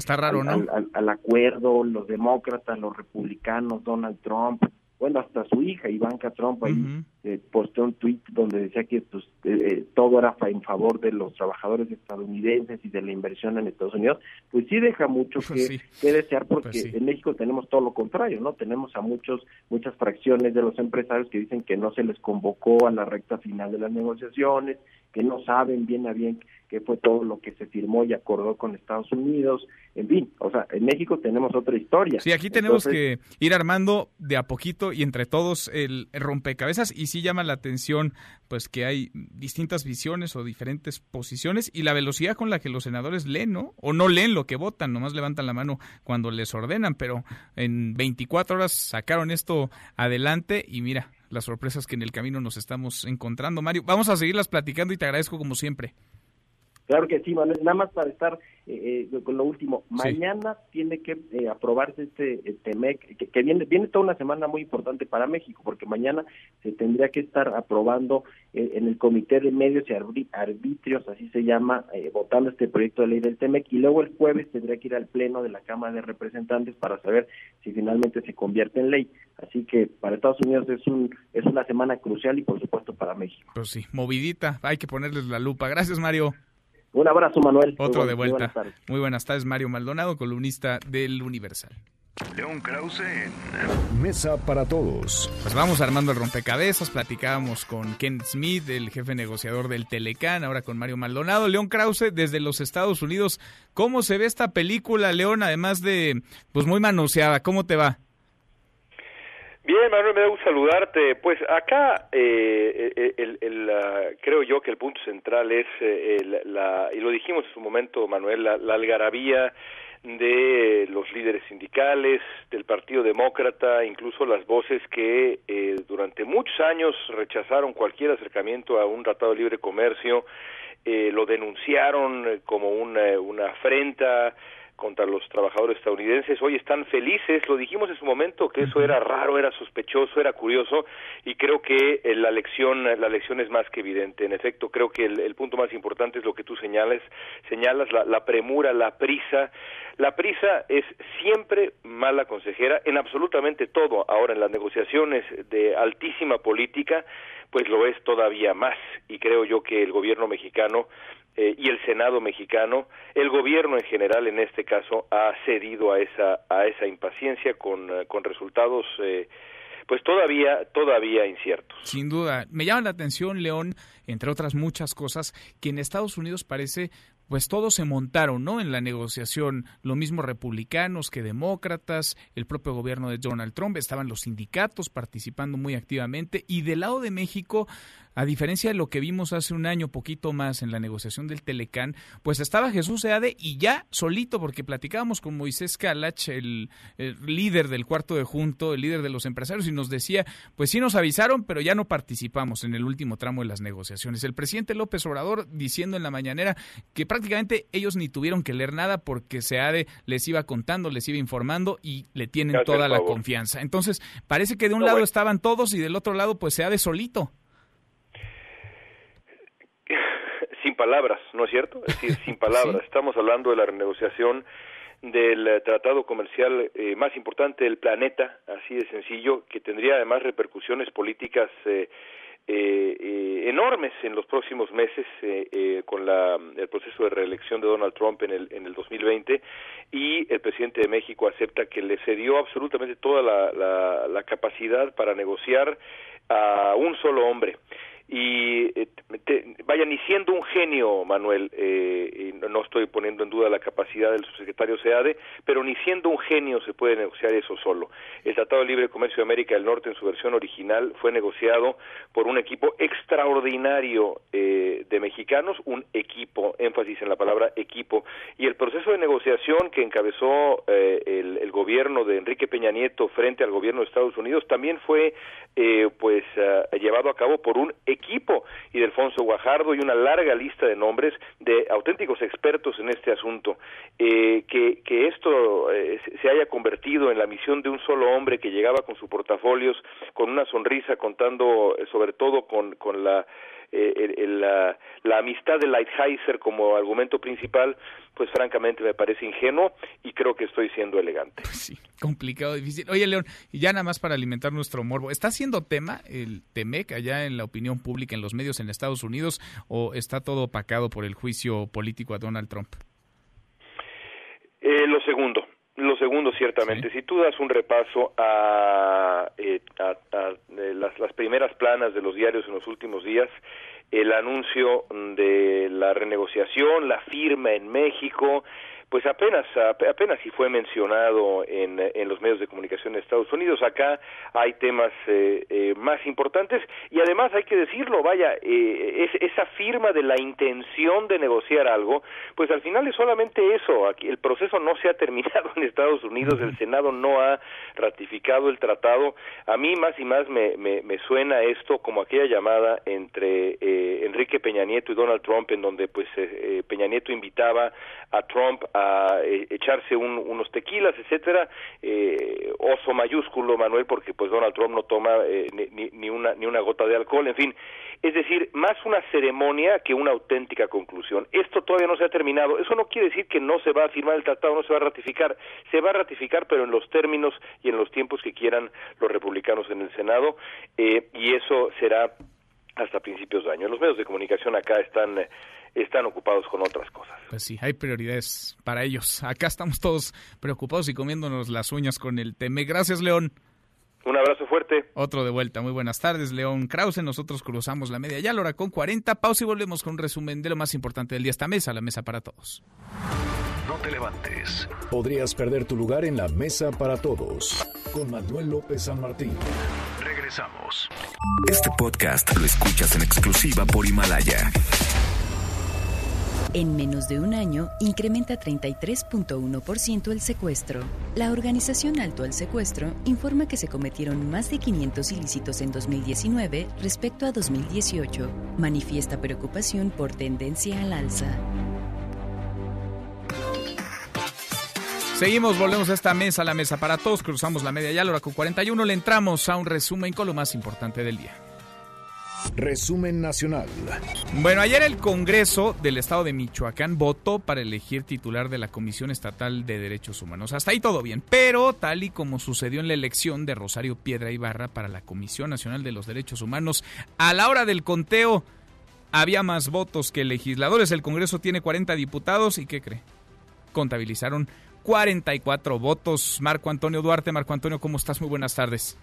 al, acuerdo, los demócratas, los republicanos, Donald Trump, bueno, hasta su hija, Ivanka Trump, ahí eh, posteó un tweet donde decía que pues, eh, eh, todo era en favor de los trabajadores estadounidenses y de la inversión en Estados Unidos, pues sí deja mucho pues que, desear porque pues en México tenemos todo lo contrario, ¿no? Tenemos a muchos muchas fracciones de los empresarios que dicen que no se les convocó a la recta final de las negociaciones, que no saben bien a bien qué fue todo lo que se firmó y acordó con Estados Unidos, en fin, o sea, en México tenemos otra historia. Sí, aquí tenemos que ir armando de a poquito y entre todos el, rompecabezas y sí llama la atención pues que hay distintas visiones o diferentes posiciones y la velocidad con la que los senadores leen, ¿no? O no leen lo que votan, nomás levantan la mano cuando les ordenan, pero en 24 horas sacaron esto adelante y mira, las sorpresas que en el camino nos estamos encontrando. Mario, vamos a seguirlas platicando y te agradezco como siempre. Claro que sí, Manuel. Nada más para estar eh, eh, con lo último. Mañana tiene que eh, aprobarse este TEMEC, que, viene, viene toda una semana muy importante para México, porque mañana se tendría que estar aprobando en el Comité de Medios y Arbitrios, así se llama, votando este proyecto de ley del TEMEC, y luego el jueves tendría que ir al Pleno de la Cámara de Representantes para saber si finalmente se convierte en ley. Así que para Estados Unidos es, un, es una semana crucial y por supuesto para México. Pues sí, movidita, hay que ponerles la lupa. Gracias, Mario. Un abrazo, Manuel. Otro de vuelta. Muy buenas tardes, Mario Maldonado, columnista del Universal. León Krause en Mesa para Todos. Pues vamos armando el rompecabezas. Platicábamos con Ken Smith, el jefe negociador del Telecán, ahora con Mario Maldonado. León Krause, desde los Estados Unidos. ¿Cómo se ve esta película, León? Además de, pues muy manoseada. ¿Cómo te va? Bien, Manuel, me da gusto saludarte. Pues acá eh, eh el, creo yo que el punto central es, eh, la, y lo dijimos en su momento, Manuel, la, la algarabía de los líderes sindicales, del Partido Demócrata, incluso las voces que eh, durante muchos años rechazaron cualquier acercamiento a un tratado de libre comercio, eh, lo denunciaron como una, una afrenta contra los trabajadores estadounidenses. Hoy están felices, lo dijimos en su momento que eso era raro, era sospechoso, era curioso y creo que eh, la lección la lección es más que evidente. En efecto, creo que el, punto más importante es lo que tú señales, señalas la, la premura, la prisa, la prisa es siempre mala consejera en absolutamente todo. Ahora, en las negociaciones de altísima política, pues lo es todavía más. Y creo yo que el gobierno mexicano eh, y el Senado mexicano, el gobierno en general en este caso, ha cedido a esa, a esa impaciencia con, eh, con resultados. Eh, pues todavía todavía inciertos. Sin duda, me llama la atención León, entre otras muchas cosas, que en Estados Unidos parece pues todos se montaron, ¿no? En la negociación, lo mismo republicanos que demócratas, el propio gobierno de Donald Trump, estaban los sindicatos participando muy activamente y del lado de México, a diferencia de lo que vimos hace un año, poquito más en la negociación del Telecán, pues estaba Jesús Seade y ya solito, porque platicábamos con Moisés Calach, el, líder del cuarto de junto, el líder de los empresarios, y nos decía, pues sí nos avisaron, pero ya no participamos en el último tramo de las negociaciones. El presidente López Obrador diciendo en la mañanera que prácticamente ellos ni tuvieron que leer nada porque Seade les iba contando, les iba informando y le tienen toda la confianza. Entonces, parece que de un lado estaban todos y del otro lado pues Seade solito. sin palabras, ¿no es cierto? Es decir, sin palabras. Estamos hablando de la renegociación del eh, tratado comercial eh, más importante del planeta, así de sencillo, que tendría además repercusiones políticas eh, eh, enormes en los próximos meses con la, el proceso de reelección de Donald Trump en el, en el 2020 y el presidente de México acepta que le cedió absolutamente toda la, la, la capacidad para negociar a un solo hombre y eh, vaya ni siendo un genio Manuel eh, no estoy poniendo en duda la capacidad del subsecretario SEADE pero ni siendo un genio se puede negociar eso solo. El Tratado de Libre Comercio de América del Norte en su versión original fue negociado por un equipo extraordinario eh, de mexicanos un equipo énfasis en la palabra equipo y el proceso de negociación que encabezó eh, el, el, gobierno de Enrique Peña Nieto frente al gobierno de Estados Unidos también fue eh, pues uh, llevado a cabo por un equipo y de Alfonso Guajardo y una larga lista de nombres de auténticos expertos en este asunto. Eh, que, que esto eh, se haya convertido en la misión de un solo hombre que llegaba con sus portafolios, con una sonrisa, contando eh, sobre todo con, con la eh, el, la, la, amistad de Lighthizer como argumento principal, pues francamente me parece ingenuo y creo que estoy siendo elegante. Pues sí, complicado, difícil. Oye, León, y ya nada más para alimentar nuestro morbo, ¿está siendo tema el TEMEC allá en la opinión pública, en los medios en Estados Unidos, o está todo opacado por el juicio político a Donald Trump? Eh, lo segundo. Lo segundo, ciertamente, si tú das un repaso a, eh, a, a eh, las, las primeras planas de los diarios en los últimos días, el anuncio de la renegociación, la firma en México, pues apenas apenas si fue mencionado en, en los medios de comunicación de Estados Unidos. Acá hay temas eh, eh, más importantes y además hay que decirlo, vaya, eh, es, esa firma de la intención de negociar algo, pues al final es solamente eso. Aquí el proceso no se ha terminado en Estados Unidos, el Senado no ha ratificado el tratado. A mí más y más me, me, me suena esto como aquella llamada entre eh, Enrique Peña Nieto y Donald Trump, en donde pues eh, Peña Nieto invitaba a Trump a eh, echarse un, unos tequilas, etcétera, eh, oso mayúsculo, Manuel, porque pues Donald Trump no toma eh, ni, ni, una, ni una gota de alcohol, en fin, es decir, más una ceremonia que una auténtica conclusión. Esto todavía no se ha terminado. Eso no quiere decir que no se va a firmar el tratado, no se va a ratificar. Se va a ratificar, pero en los términos y en los tiempos que quieran los republicanos en el Senado, eh, y eso será hasta principios de año. Los medios de comunicación acá están están ocupados con otras cosas. Pues sí, hay prioridades para ellos. Acá estamos todos preocupados y comiéndonos las uñas con el tema. Gracias, León. Un abrazo fuerte. Otro de vuelta. Muy buenas tardes, León Krause. Nosotros cruzamos la media ya, la hora con 40. Pausa y volvemos con un resumen de lo más importante del día. Esta mesa, la mesa para todos. No te levantes. Podrías perder tu lugar en la mesa para todos. Con Manuel López San Martín. Regresamos. Este podcast lo escuchas en exclusiva por Himalaya. En menos de un año, incrementa 33.1% el secuestro. La organización Alto al Secuestro informa que se cometieron más de 500 ilícitos en 2019 respecto a 2018. Manifiesta preocupación por tendencia al alza. Seguimos, volvemos a esta mesa, la mesa para todos, cruzamos la media ya, la hora con 41, le entramos a un resumen con lo más importante del día. Resumen nacional. Bueno, ayer el Congreso del Estado de Michoacán votó para elegir titular de la Comisión Estatal de Derechos Humanos. Hasta ahí todo bien, pero tal y como sucedió en la elección de Rosario Piedra Ibarra para la Comisión Nacional de los Derechos Humanos, a la hora del conteo había más votos que legisladores. El Congreso tiene 40 diputados y ¿qué cree? Contabilizaron 44 votos. Marco Antonio Duarte, Marco Antonio, ¿cómo estás? Muy buenas tardes.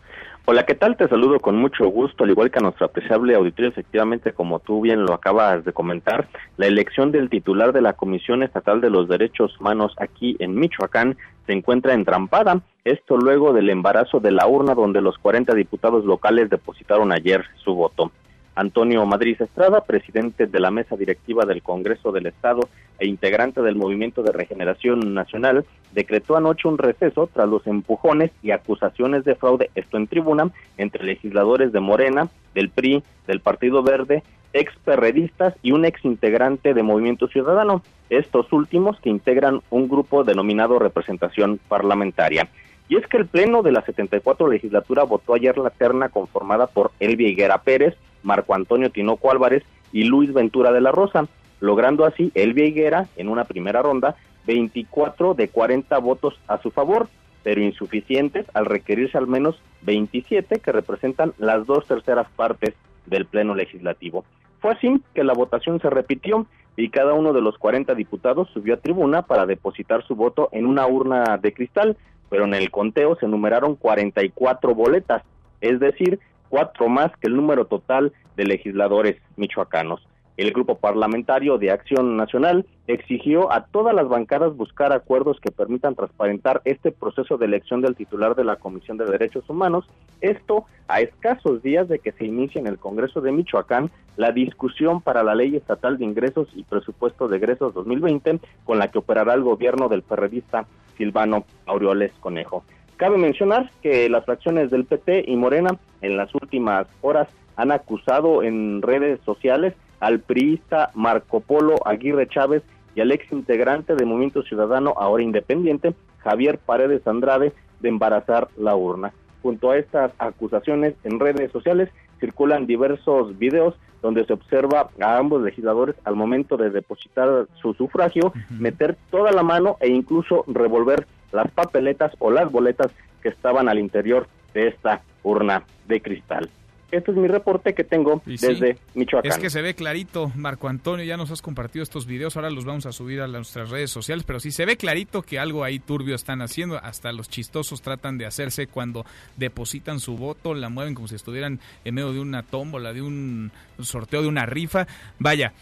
Hola, ¿qué tal? Te saludo con mucho gusto, al igual que a nuestro apreciable auditorio, efectivamente, como tú bien lo acabas de comentar, la elección del titular de la Comisión Estatal de los Derechos Humanos aquí en Michoacán se encuentra entrampada, esto luego del embarazo de la urna donde los 40 diputados locales depositaron ayer su voto. Antonio Madrid Estrada, presidente de la mesa directiva del Congreso del Estado e integrante del Movimiento de Regeneración Nacional, decretó anoche un receso tras los empujones y acusaciones de fraude, esto en tribuna, entre legisladores de Morena, del PRI, del Partido Verde, ex perredistas y un ex integrante de Movimiento Ciudadano, estos últimos que integran un grupo denominado Representación Parlamentaria. Y es que el Pleno de la 74 legislatura votó ayer la terna conformada por Elvia Higuera Pérez, Marco Antonio Tinoco Álvarez y Luis Ventura de la Rosa, logrando así Elvia Higuera en una primera ronda 24 de 40 votos a su favor, pero insuficientes al requerirse al menos 27 que representan las dos terceras partes del Pleno Legislativo. Fue así que la votación se repitió y cada uno de los 40 diputados subió a tribuna para depositar su voto en una urna de cristal, pero en el conteo se numeraron 44 boletas, es decir, cuatro más que el número total de legisladores michoacanos. El grupo parlamentario de Acción Nacional exigió a todas las bancadas buscar acuerdos que permitan transparentar este proceso de elección del titular de la Comisión de Derechos Humanos, esto a escasos días de que se inicie en el Congreso de Michoacán la discusión para la Ley Estatal de Ingresos y Presupuesto de Egresos 2020, con la que operará el gobierno del perredista Silvano Aureoles Conejo. Cabe mencionar que las fracciones del PT y Morena en las últimas horas han acusado en redes sociales al priista Marco Polo Aguirre Chávez y al ex integrante de Movimiento Ciudadano, ahora independiente, Javier Paredes Andrade, de embarazar la urna. Junto a estas acusaciones en redes sociales circulan diversos videos donde se observa a ambos legisladores al momento de depositar su sufragio meter toda la mano e incluso revolver las papeletas o las boletas que estaban al interior de esta urna de cristal. Este es mi reporte que tengo desde Michoacán. Es que se ve clarito, Marco Antonio, ya nos has compartido estos videos, ahora los vamos a subir a nuestras redes sociales, pero sí se ve clarito que algo ahí turbio están haciendo, hasta los chistosos tratan de hacerse cuando depositan su voto, la mueven como si estuvieran en medio de una tómbola, de un sorteo, de una rifa. Vaya,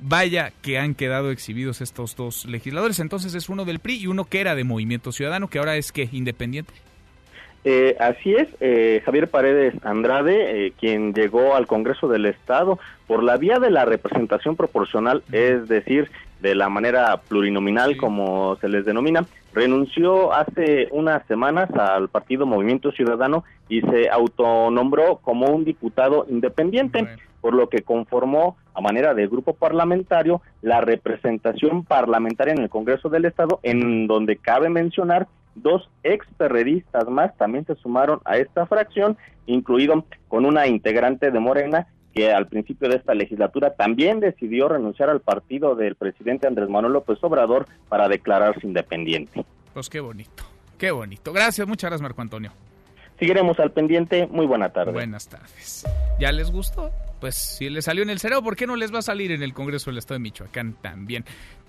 Vaya que han quedado exhibidos estos dos legisladores. Entonces es uno del PRI y uno que era de Movimiento Ciudadano, que ahora es que independiente. Eh, así es, eh, Javier Paredes Andrade, eh, quien llegó al Congreso del Estado por la vía de la representación proporcional, es decir, de la manera plurinominal como se les denomina, renunció hace unas semanas al partido Movimiento Ciudadano y se autonombró como un diputado independiente, por lo que conformó a manera de grupo parlamentario la representación parlamentaria en el Congreso del Estado, en donde cabe mencionar dos ex perredistas más también se sumaron a esta fracción, incluido con una integrante de Morena que al principio de esta legislatura también decidió renunciar al partido del presidente Andrés Manuel López Obrador para declararse independiente. Pues qué bonito, qué bonito. Gracias, muchas gracias Marco Antonio. Seguiremos al pendiente. Muy buena tarde. Buenas tardes. ¿Ya les gustó? Pues si les salió en el Senado, ¿por qué no les va a salir en el Congreso del Estado de Michoacán también?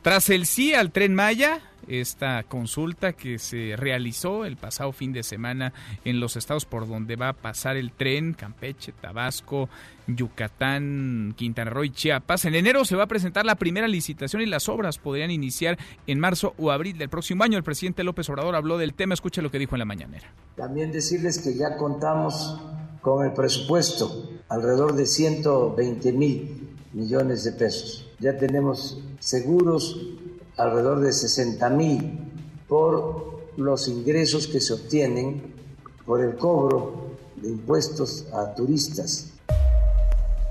Tras el sí al tren Maya, esta consulta que se realizó el pasado fin de semana en los estados por donde va a pasar el tren, Campeche, Tabasco, Yucatán, Quintana Roo y Chiapas. En enero se va a presentar la primera licitación y las obras podrían iniciar en marzo o abril del próximo año. El presidente López Obrador habló del tema. Escuche lo que dijo en la mañanera. También decirles que ya contamos con el presupuesto, alrededor de 120 mil millones de pesos. Ya tenemos seguros alrededor de 60 mil por los ingresos que se obtienen por el cobro de impuestos a turistas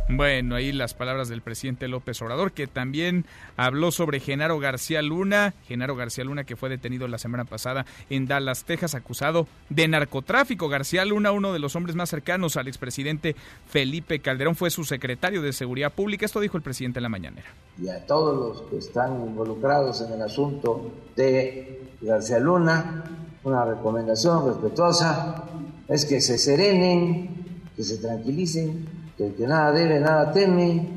bueno, ahí las palabras del presidente López Obrador, que también habló sobre Genaro García Luna, Genaro García Luna que fue detenido la semana pasada en Dallas, Texas, acusado de narcotráfico. García Luna, uno de los hombres más cercanos al expresidente Felipe Calderón, fue su secretario de Seguridad Pública. Esto dijo el presidente en la mañanera. Y a todos los que están involucrados en el asunto de García Luna, una recomendación respetuosa es que se serenen, que se tranquilicen que el que nada debe, nada teme,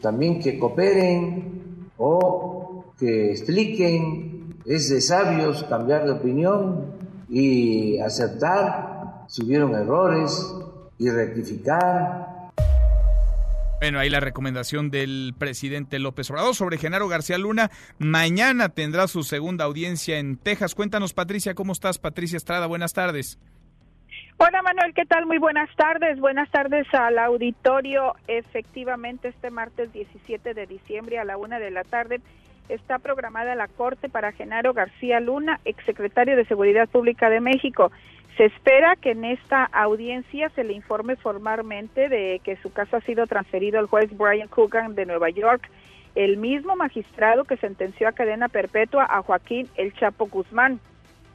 también que cooperen o que expliquen, es de sabios cambiar de opinión y aceptar si hubieron errores y rectificar. Bueno, ahí la recomendación del presidente López Obrador sobre Genaro García Luna. Mañana tendrá su segunda audiencia en Texas. Cuéntanos, Patricia, ¿cómo estás? Patricia Estrada, buenas tardes. Hola Manuel, ¿qué tal? Muy buenas tardes. Buenas tardes al auditorio. Efectivamente, este martes 17 de diciembre a la una de la tarde está programada la corte para Genaro García Luna, exsecretario de Seguridad Pública de México. Se espera que en esta audiencia se le informe formalmente de que su caso ha sido transferido al juez Brian Coogan de Nueva York, el mismo magistrado que sentenció a cadena perpetua a Joaquín El Chapo Guzmán.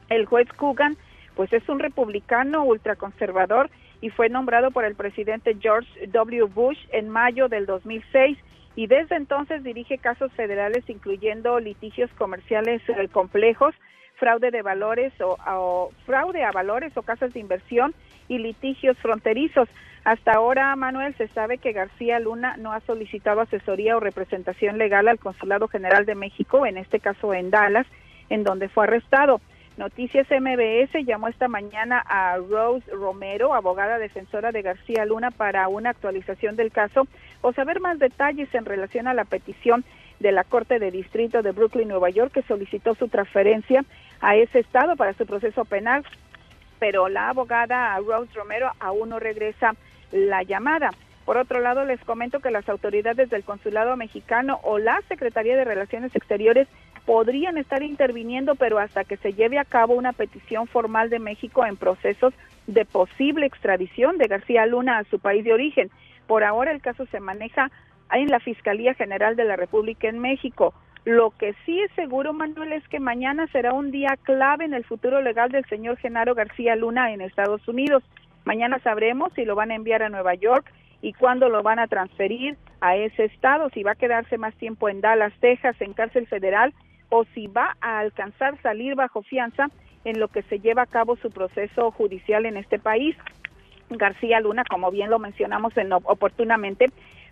El juez Coogan pues es un republicano ultraconservador y fue nombrado por el presidente George W. Bush en mayo del 2006 y desde entonces dirige casos federales incluyendo litigios comerciales eh, complejos, fraude de valores o, fraude a valores o casas de inversión y litigios fronterizos. Hasta ahora, Manuel, se sabe que García Luna no ha solicitado asesoría o representación legal al Consulado General de México, en este caso en Dallas, en donde fue arrestado. Noticias MBS llamó esta mañana a Rose Romero, abogada defensora de García Luna, para una actualización del caso o saber más detalles en relación a la petición de la Corte de Distrito de Brooklyn, Nueva York, que solicitó su transferencia a ese estado para su proceso penal, pero la abogada Rose Romero aún no regresa la llamada. Por otro lado, les comento que las autoridades del Consulado Mexicano o la Secretaría de Relaciones Exteriores podrían estar interviniendo, pero hasta que se lleve a cabo una petición formal de México en procesos de posible extradición de García Luna a su país de origen. Por ahora el caso se maneja en la Fiscalía General de la República en México. Lo que sí es seguro, Manuel, es que mañana será un día clave en el futuro legal del señor Genaro García Luna en Estados Unidos. Mañana sabremos si lo van a enviar a Nueva York y cuándo lo van a transferir a ese estado, si va a quedarse más tiempo en Dallas, Texas, en cárcel federal o si va a alcanzar salir bajo fianza en lo que se lleva a cabo su proceso judicial en este país. García Luna, como bien lo mencionamos en, oportunamente,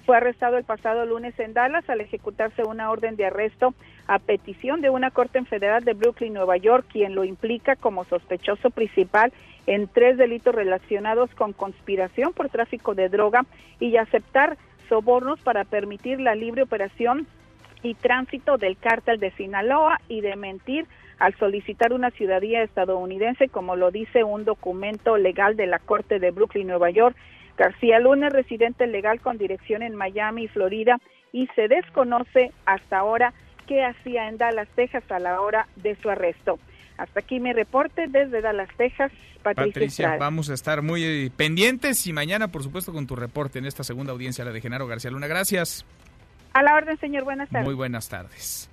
fue arrestado el pasado lunes en Dallas al ejecutarse una orden de arresto a petición de una corte federal de Brooklyn, Nueva York, quien lo implica como sospechoso principal en tres delitos relacionados con conspiración por tráfico de droga y aceptar sobornos para permitir la libre operación y tránsito del cártel de Sinaloa y de mentir al solicitar una ciudadanía estadounidense, como lo dice un documento legal de la Corte de Brooklyn, Nueva York. García Luna es residente legal con dirección en Miami, Florida, y se desconoce hasta ahora qué hacía en Dallas, Texas a la hora de su arresto. Hasta aquí mi reporte desde Dallas, Texas. Patricia, Patricia vamos a estar muy pendientes y mañana, por supuesto, con tu reporte en esta segunda audiencia, la de Genaro García Luna. Gracias. A la orden, señor. Buenas tardes. Muy buenas tardes.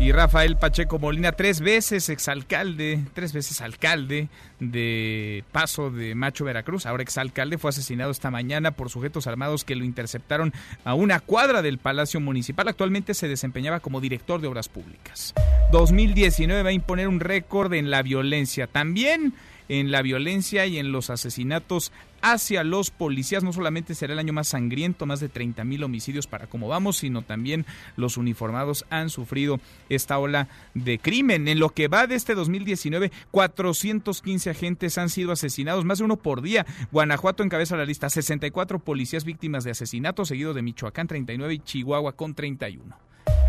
Y Rafael Pacheco Molina, tres veces exalcalde, tres veces alcalde de Paso de Macho, Veracruz, ahora exalcalde, fue asesinado esta mañana por sujetos armados que lo interceptaron a una cuadra del Palacio Municipal. Actualmente se desempeñaba como director de Obras Públicas. 2019 va a imponer un récord en la violencia. También en la violencia y en los asesinatos hacia los policías. No solamente será el año más sangriento, más de 30 mil homicidios para cómo vamos, sino también los uniformados han sufrido esta ola de crimen. En lo que va de este 2019, 415 agentes han sido asesinados, más de uno por día. Guanajuato encabeza la lista, 64 policías víctimas de asesinato, seguido de Michoacán 39 y Chihuahua con 31.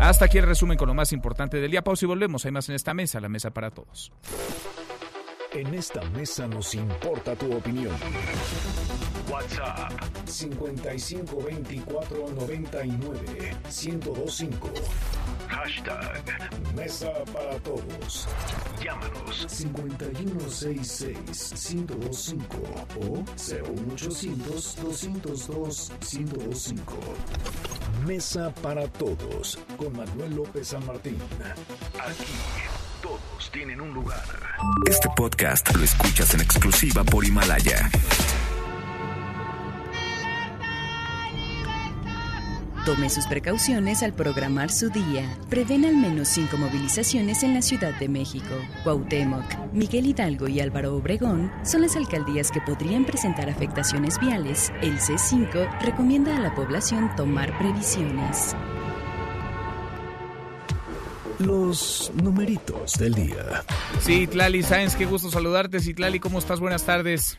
Hasta aquí el resumen con lo más importante del día. Pausa y volvemos. Hay más en esta mesa, la mesa para todos. En esta mesa nos importa tu opinión. WhatsApp 5524991025. Hashtag Mesa para Todos. Llámanos 5166-1025 o 01800-202-1025. Mesa para Todos con Manuel López San Martín. Aquí todos tienen un lugar. Este podcast lo escuchas en exclusiva por Himalaya. Tome sus precauciones al programar su día. Prevén al menos cinco movilizaciones en la Ciudad de México. Cuauhtémoc, Miguel Hidalgo y Álvaro Obregón son las alcaldías que podrían presentar afectaciones viales. El C5 recomienda a la población tomar previsiones. Los numeritos del día. Sí, Tlali Sáenz, qué gusto saludarte. Sí, Tlali, ¿cómo estás? Buenas tardes.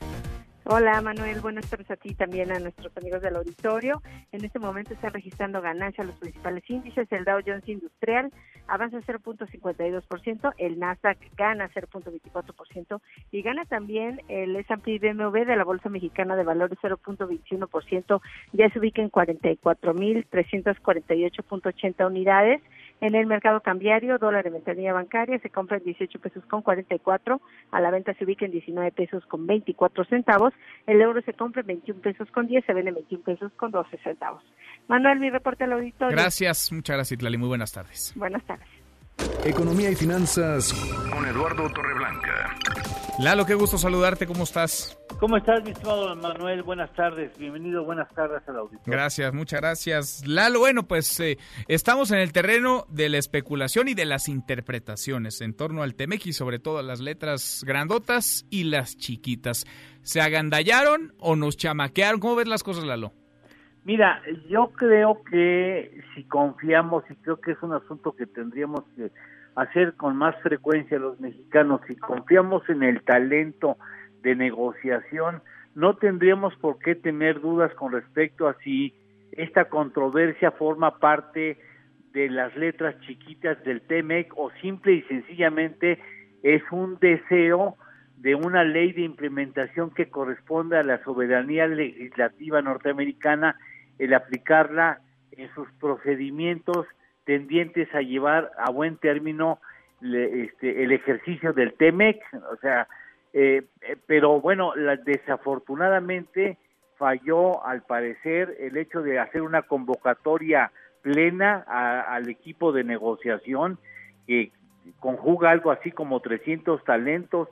Hola Manuel, buenas tardes a ti también a nuestros amigos del auditorio. En este momento está registrando ganancias los principales índices. El Dow Jones Industrial avanza 0.52%, el Nasdaq gana 0.24% y gana también el S&P BMW de la Bolsa Mexicana de Valores 0.21%, ya se ubica en 44.348.80 unidades. En el mercado cambiario, dólar en ventanilla bancaria se compra en 18 pesos con 44, a la venta se ubica en 19 pesos con 24 centavos, el euro se compra en 21 pesos con 10, se vende en 21 pesos con 12 centavos. Manuel, mi reporte al auditorio. Gracias, muchas gracias, Tlali. Muy buenas tardes. Buenas tardes. Economía y finanzas con Eduardo Torreblanca. Lalo, qué gusto saludarte, ¿cómo estás? ¿Cómo estás, mi estimado Manuel? Buenas tardes, bienvenido, buenas tardes al auditorio. Gracias, muchas gracias. Lalo, bueno, pues eh, estamos en el terreno de la especulación y de las interpretaciones en torno al Temec y sobre todo las letras grandotas y las chiquitas. ¿Se agandallaron o nos chamaquearon? ¿Cómo ves las cosas, Lalo? Mira, yo creo que si confiamos, y creo que es un asunto que tendríamos que hacer con más frecuencia los mexicanos, si confiamos en el talento de negociación, no tendríamos por qué tener dudas con respecto a si esta controversia forma parte de las letras chiquitas del TEMEC o simple y sencillamente es un deseo de una ley de implementación que corresponde a la soberanía legislativa norteamericana el aplicarla en sus procedimientos tendientes a llevar a buen término este, el ejercicio del TEMEC, o sea, eh, eh, pero bueno, la, desafortunadamente falló al parecer el hecho de hacer una convocatoria plena al equipo de negociación que conjuga algo así como 300 talentos,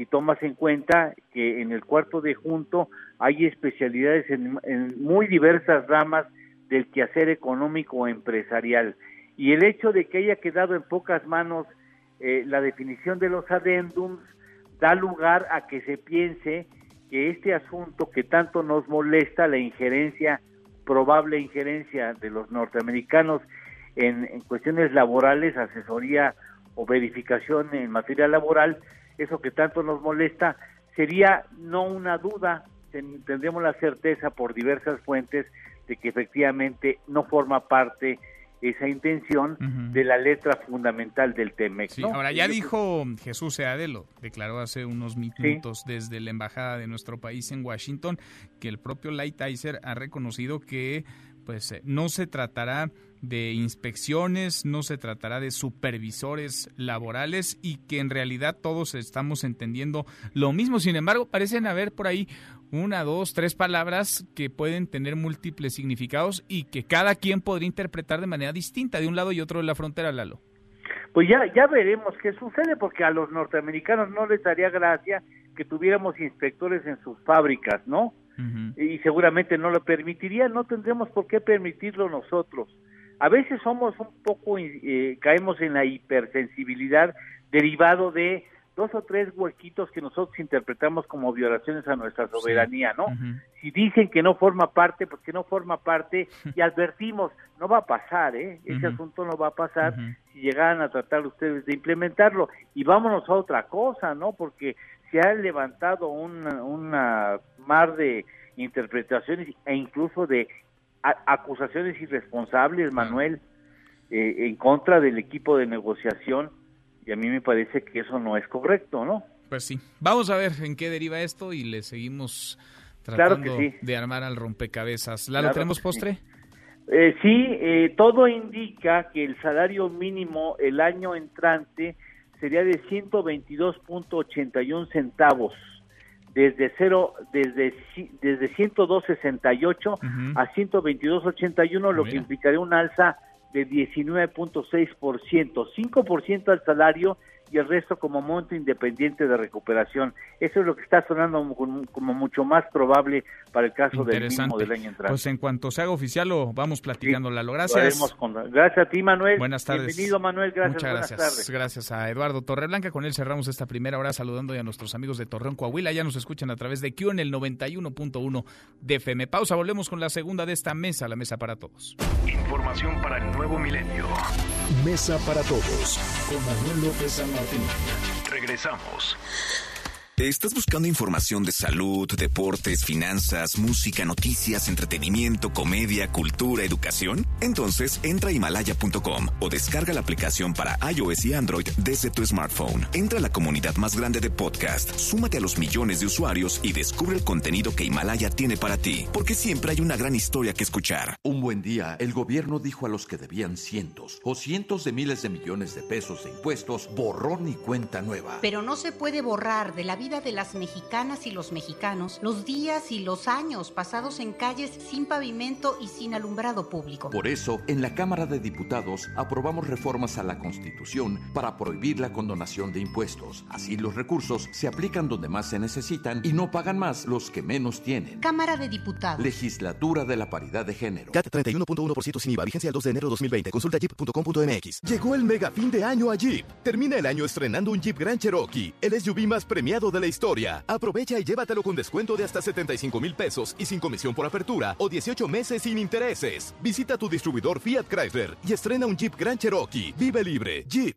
si tomas en cuenta que en el cuarto de junto hay especialidades en, muy diversas ramas del quehacer económico empresarial. Y el hecho de que haya quedado en pocas manos eh, la definición de los adendums da lugar a que se piense que este asunto que tanto nos molesta, la injerencia, probable injerencia de los norteamericanos en cuestiones laborales, asesoría o verificación en materia laboral, eso que tanto nos molesta, sería no una duda, tendríamos la certeza por diversas fuentes de que efectivamente no forma parte esa intención de la letra fundamental del TEMEC. Sí, ahora ya dijo Jesús Seadelo, declaró hace unos minutos desde la embajada de nuestro país en Washington que el propio Lighthizer ha reconocido que pues eh, no se tratará de inspecciones, no se tratará de supervisores laborales y que en realidad todos estamos entendiendo lo mismo. Sin embargo, parecen haber por ahí una, dos, tres palabras que pueden tener múltiples significados y que cada quien podría interpretar de manera distinta de un lado y otro de la frontera, Lalo. Pues ya, ya veremos qué sucede, porque a los norteamericanos no les daría gracia que tuviéramos inspectores en sus fábricas, ¿no? Y seguramente no lo permitirían, no tendremos por qué permitirlo nosotros. A veces somos un poco, eh, caemos en la hipersensibilidad derivado de dos o tres huequitos que nosotros interpretamos como violaciones a nuestra soberanía, ¿no? Si dicen que no forma parte, pues que no forma parte y advertimos, no va a pasar, ¿eh? Ese asunto no va a pasar si llegaran a tratar ustedes de implementarlo. Y vámonos a otra cosa, ¿no? Porque se ha levantado una, una mar de interpretaciones e incluso de acusaciones irresponsables, Manuel, eh, en contra del equipo de negociación y a mí me parece que eso no es correcto, ¿no? Pues sí. Vamos a ver en qué deriva esto y le seguimos tratando de armar al rompecabezas. ¿La tenemos postre? Eh, sí, eh, todo indica que el salario mínimo el año entrante sería de 122.81 centavos desde cero desde desde 102.68 a 122.81 lo que implicaría un alza de 19.6%, 5% al salario y el resto como monto independiente de recuperación. Eso es lo que está sonando como, mucho más probable para el caso del mismo del año entrante. Pues en cuanto se haga oficial lo vamos platicando. Lalo. Gracias. gracias a ti, Manuel. Buenas tardes. Bienvenido, Manuel. Gracias. Muchas gracias. Gracias a Eduardo Torreblanca. Con él cerramos esta primera hora saludando a nuestros amigos de Torreón, Coahuila. Ya nos escuchan a través de Q en el 91.1 de FM. Pausa. Volvemos con la segunda de esta mesa, la mesa para todos. Información para el nuevo milenio. Mesa para todos con Manuel López San Regresamos. ¿Estás buscando información de salud, deportes, finanzas, música, noticias, entretenimiento, comedia, cultura, educación? Entonces entra a himalaya.com o descarga la aplicación para iOS y Android desde tu smartphone. Entra a la comunidad más grande de podcast, súmate a los millones de usuarios y descubre el contenido que Himalaya tiene para ti, porque siempre hay una gran historia que escuchar. Un buen día, el gobierno dijo a los que debían cientos o cientos de miles de millones de pesos de impuestos, borrón y cuenta nueva. Pero no se puede borrar de la vida de las mexicanas y los mexicanos los días y los años pasados en calles sin pavimento y sin alumbrado público. Por eso, en la Cámara de Diputados aprobamos reformas a la Constitución para prohibir la condonación de impuestos. Así los recursos se aplican donde más se necesitan y no pagan más los que menos tienen. Cámara de Diputados. Legislatura de la Paridad de Género. CAT 31.1% sin IVA. Vigencia el 2 de enero de 2020. Consulta jeep.com.mx. Llegó el mega fin de año a Jeep. Termina el año estrenando un Jeep Grand Cherokee, el SUV más premiado de la historia. Aprovecha y llévatelo con descuento de hasta 75 mil pesos y sin comisión por apertura o 18 meses sin intereses. Visita tu distribuidor Fiat Chrysler y estrena un Jeep Grand Cherokee. Vive libre. Jeep.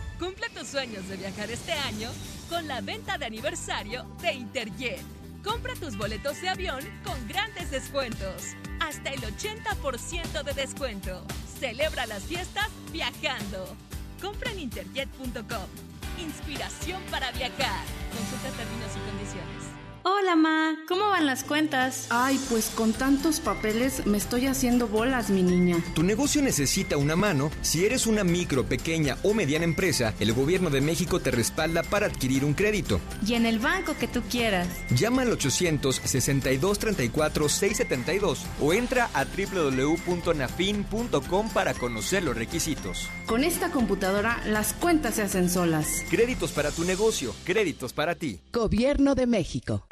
Cumple tus sueños de viajar este año con la venta de aniversario de Interjet. Compra tus boletos de avión con grandes descuentos. Hasta el 80% de descuento. Celebra las fiestas viajando. Compra en interjet.com. Inspiración para viajar. Consulta términos y condiciones. Hola, Ma, ¿cómo van las cuentas? Ay, pues con tantos papeles me estoy haciendo bolas, mi niña. Tu negocio necesita una mano. Si eres una micro, pequeña o mediana empresa, el gobierno de México te respalda para adquirir un crédito. Y en el banco que tú quieras. Llama al 800-6234-672 o entra a www.nafin.com para conocer los requisitos. Con esta computadora, las cuentas se hacen solas. Créditos para tu negocio, créditos para ti. Gobierno de México.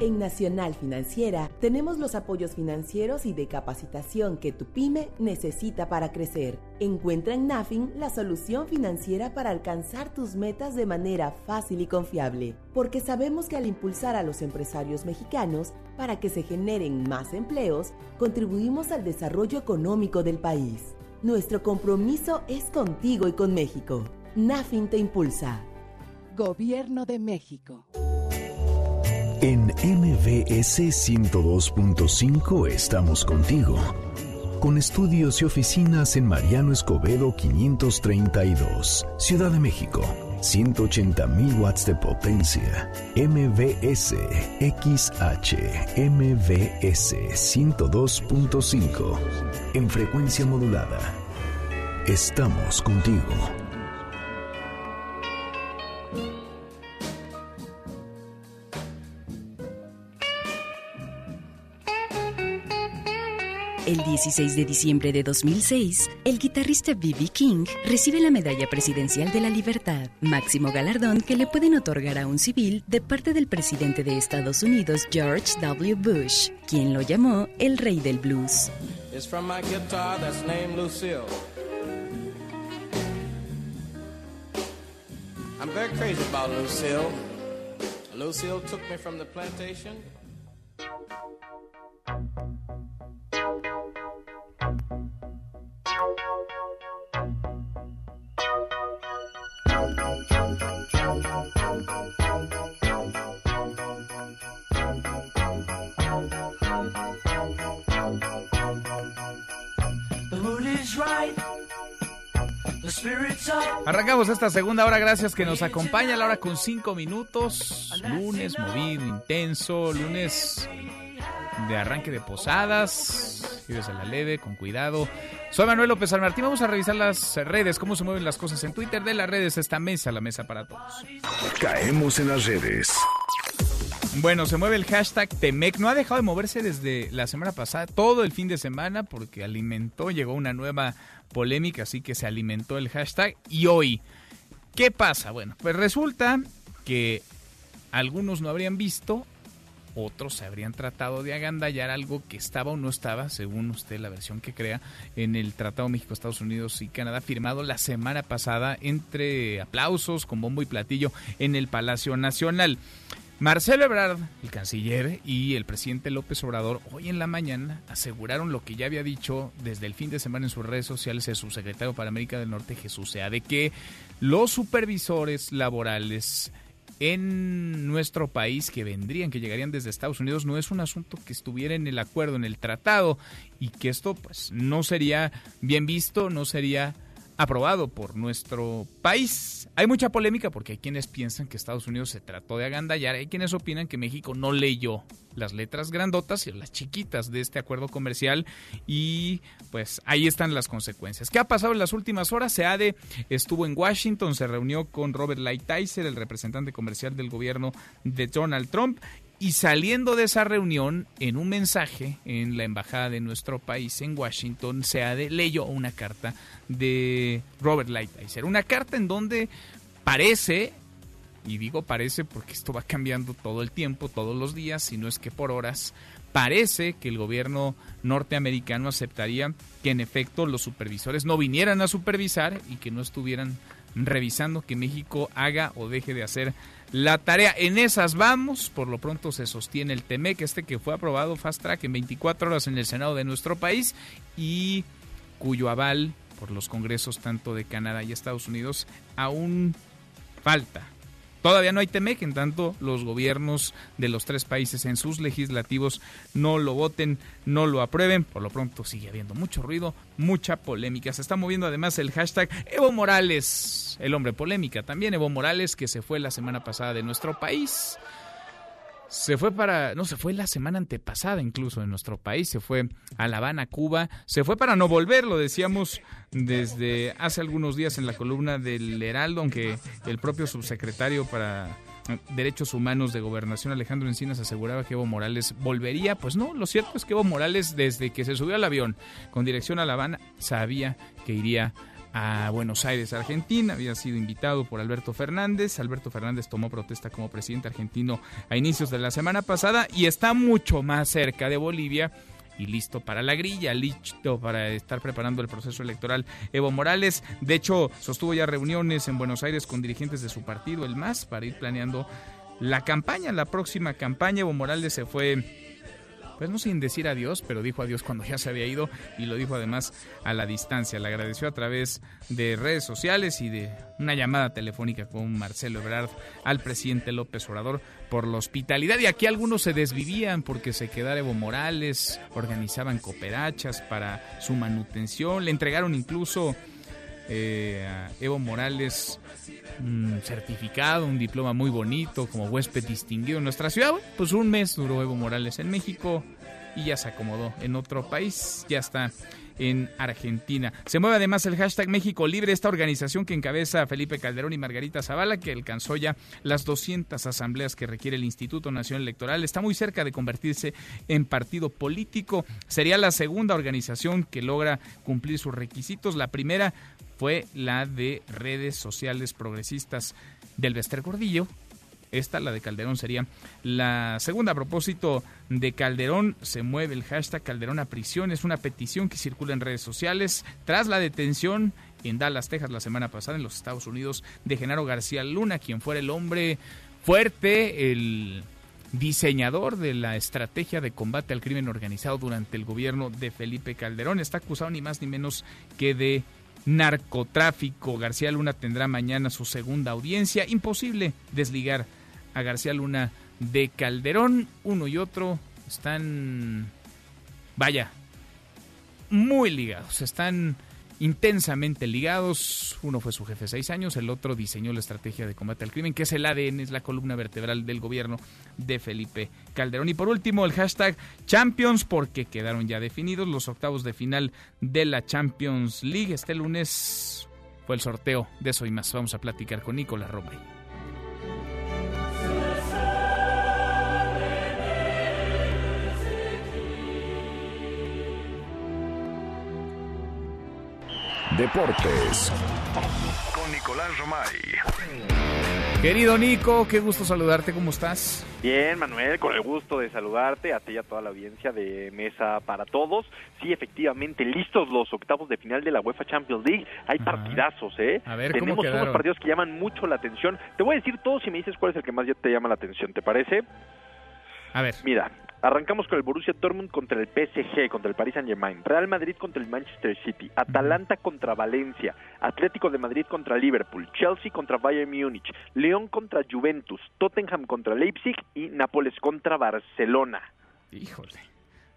En Nacional Financiera tenemos los apoyos financieros y de capacitación que tu pyme necesita para crecer. Encuentra en Nafin la solución financiera para alcanzar tus metas de manera fácil y confiable, porque sabemos que al impulsar a los empresarios mexicanos para que se generen más empleos, contribuimos al desarrollo económico del país. Nuestro compromiso es contigo y con México. Nafin te impulsa. Gobierno de México. En MBS 102.5 estamos contigo. Con estudios y oficinas en Mariano Escobedo 532, Ciudad de México. 180.000 watts de potencia. MBS XH MBS 102.5 en frecuencia modulada. Estamos contigo. El 16 de diciembre de 2006, el guitarrista B.B. King recibe la Medalla Presidencial de la Libertad, máximo galardón que le pueden otorgar a un civil de parte del presidente de Estados Unidos, George W. Bush, quien lo llamó el rey del blues. Lucille. I'm very crazy about Lucille. Lucille took me from the plantation. Arrancamos esta segunda hora, gracias que nos acompaña la hora con cinco minutos. Lunes movido, intenso, lunes de arranque de posadas. Vives a la leve, con cuidado. Soy Manuel López Almartín. Vamos a revisar las redes, cómo se mueven las cosas en Twitter de las redes. Esta mesa, la mesa para todos. Caemos en las redes. Bueno, se mueve el hashtag Temec. No ha dejado de moverse desde la semana pasada, todo el fin de semana, porque alimentó, llegó una nueva polémica, así que se alimentó el hashtag. Y hoy, ¿qué pasa? Bueno, pues resulta que algunos no habrían visto, otros se habrían tratado de agandallar algo que estaba o no estaba, según usted la versión que crea, en el Tratado México, Estados Unidos y Canadá, firmado la semana pasada entre aplausos, con bombo y platillo, en el Palacio Nacional. Marcelo Ebrard, el canciller, y el presidente López Obrador hoy en la mañana aseguraron lo que ya había dicho desde el fin de semana en sus redes sociales el subsecretario para América del Norte, Jesús Sea, de que los supervisores laborales en nuestro país que vendrían, que llegarían desde Estados Unidos, no es un asunto que estuviera en el acuerdo, en el tratado, y que esto pues no sería bien visto, no sería aprobado por nuestro país. Hay mucha polémica porque hay quienes piensan que Estados Unidos se trató de agandallar, hay quienes opinan que México no leyó las letras grandotas y las chiquitas de este acuerdo comercial y pues ahí están las consecuencias. ¿Qué ha pasado en las últimas horas? SEADE estuvo en Washington, se reunió con Robert Lighthizer, el representante comercial del gobierno de Donald Trump y saliendo de esa reunión, en un mensaje en la embajada de nuestro país en Washington, SEADE leyó una carta de Robert Lighthizer. Una carta en donde parece, y digo parece porque esto va cambiando todo el tiempo, todos los días, si no es que por horas, parece que el gobierno norteamericano aceptaría que en efecto los supervisores no vinieran a supervisar y que no estuvieran revisando que México haga o deje de hacer la tarea. En esas vamos, por lo pronto se sostiene el TEMEC, este que fue aprobado fast track en 24 horas en el Senado de nuestro país y cuyo aval por los congresos tanto de Canadá y Estados Unidos aún falta. Todavía no hay TEMEC, en tanto los gobiernos de los tres países en sus legislativos no lo voten, no lo aprueben. Por lo pronto sigue habiendo mucho ruido, mucha polémica. Se está moviendo además el hashtag Evo Morales, el hombre polémica. También Evo Morales, que se fue la semana pasada de nuestro país. Se fue para, no, se fue la semana antepasada incluso en nuestro país, se fue a La Habana, Cuba, se fue para no volver, lo decíamos desde hace algunos días en la columna del Heraldo, aunque el propio subsecretario para Derechos Humanos de Gobernación Alejandro Encinas aseguraba que Evo Morales volvería, pues no, lo cierto es que Evo Morales desde que se subió al avión con dirección a La Habana sabía que iría a Buenos Aires, Argentina. Había sido invitado por Alberto Fernández. Alberto Fernández tomó protesta como presidente argentino a inicios de la semana pasada y está mucho más cerca de Bolivia y listo para la grilla, listo para estar preparando el proceso electoral. Evo Morales, de hecho, sostuvo ya reuniones en Buenos Aires con dirigentes de su partido, el MAS, para ir planeando la campaña, la próxima campaña. Evo Morales se fue pues no sin decir adiós, pero dijo adiós cuando ya se había ido y lo dijo además a la distancia. Le agradeció a través de redes sociales y de una llamada telefónica con Marcelo Ebrard al presidente López Obrador por la hospitalidad. Y aquí algunos se desvivían porque se quedara Evo Morales, organizaban cooperachas para su manutención, le entregaron incluso eh, Evo Morales un certificado, un diploma muy bonito como huésped distinguido en nuestra ciudad. pues un mes duró Evo Morales en México y ya se acomodó en otro país, ya está en Argentina. Se mueve además el hashtag México Libre, esta organización que encabeza Felipe Calderón y Margarita Zavala, que alcanzó ya las 200 asambleas que requiere el Instituto Nacional Electoral. Está muy cerca de convertirse en partido político. Sería la segunda organización que logra cumplir sus requisitos. La primera fue la de redes sociales progresistas del Bester Gordillo, esta, la de Calderón, sería la segunda. A propósito de Calderón, se mueve el hashtag Calderón a prisión. Es una petición que circula en redes sociales tras la detención en Dallas, Texas, la semana pasada en los Estados Unidos de Genaro García Luna, quien fuera el hombre fuerte, el diseñador de la estrategia de combate al crimen organizado durante el gobierno de Felipe Calderón. Está acusado ni más ni menos que de narcotráfico. García Luna tendrá mañana su segunda audiencia. Imposible desligar a García Luna de Calderón. Uno y otro están, vaya, muy ligados. Están intensamente ligados. Uno fue su jefe seis años, el otro diseñó la estrategia de combate al crimen, que es el ADN, es la columna vertebral del gobierno de Felipe Calderón. Y por último, el hashtag Champions, porque quedaron ya definidos los octavos de final de la Champions League. Este lunes fue el sorteo de eso y más. Vamos a platicar con Nicolás Romay. Deportes con Nicolás Romay. Querido Nico, qué gusto saludarte, ¿cómo estás? Bien, Manuel, con el gusto de saludarte, a ti y a toda la audiencia de Mesa para Todos. Sí, efectivamente, listos los octavos de final de la UEFA Champions League. Hay partidazos, ¿eh? A ver, Tenemos ¿cómo unos partidos que llaman mucho la atención. Te voy a decir todos y me dices cuál es el que más ya te llama la atención, ¿te parece? A ver. Mira, Arrancamos con el Borussia Dortmund contra el PSG, contra el Paris Saint-Germain, Real Madrid contra el Manchester City, Atalanta contra Valencia, Atlético de Madrid contra Liverpool, Chelsea contra Bayern Múnich, León contra Juventus, Tottenham contra Leipzig y Nápoles contra Barcelona. Híjole,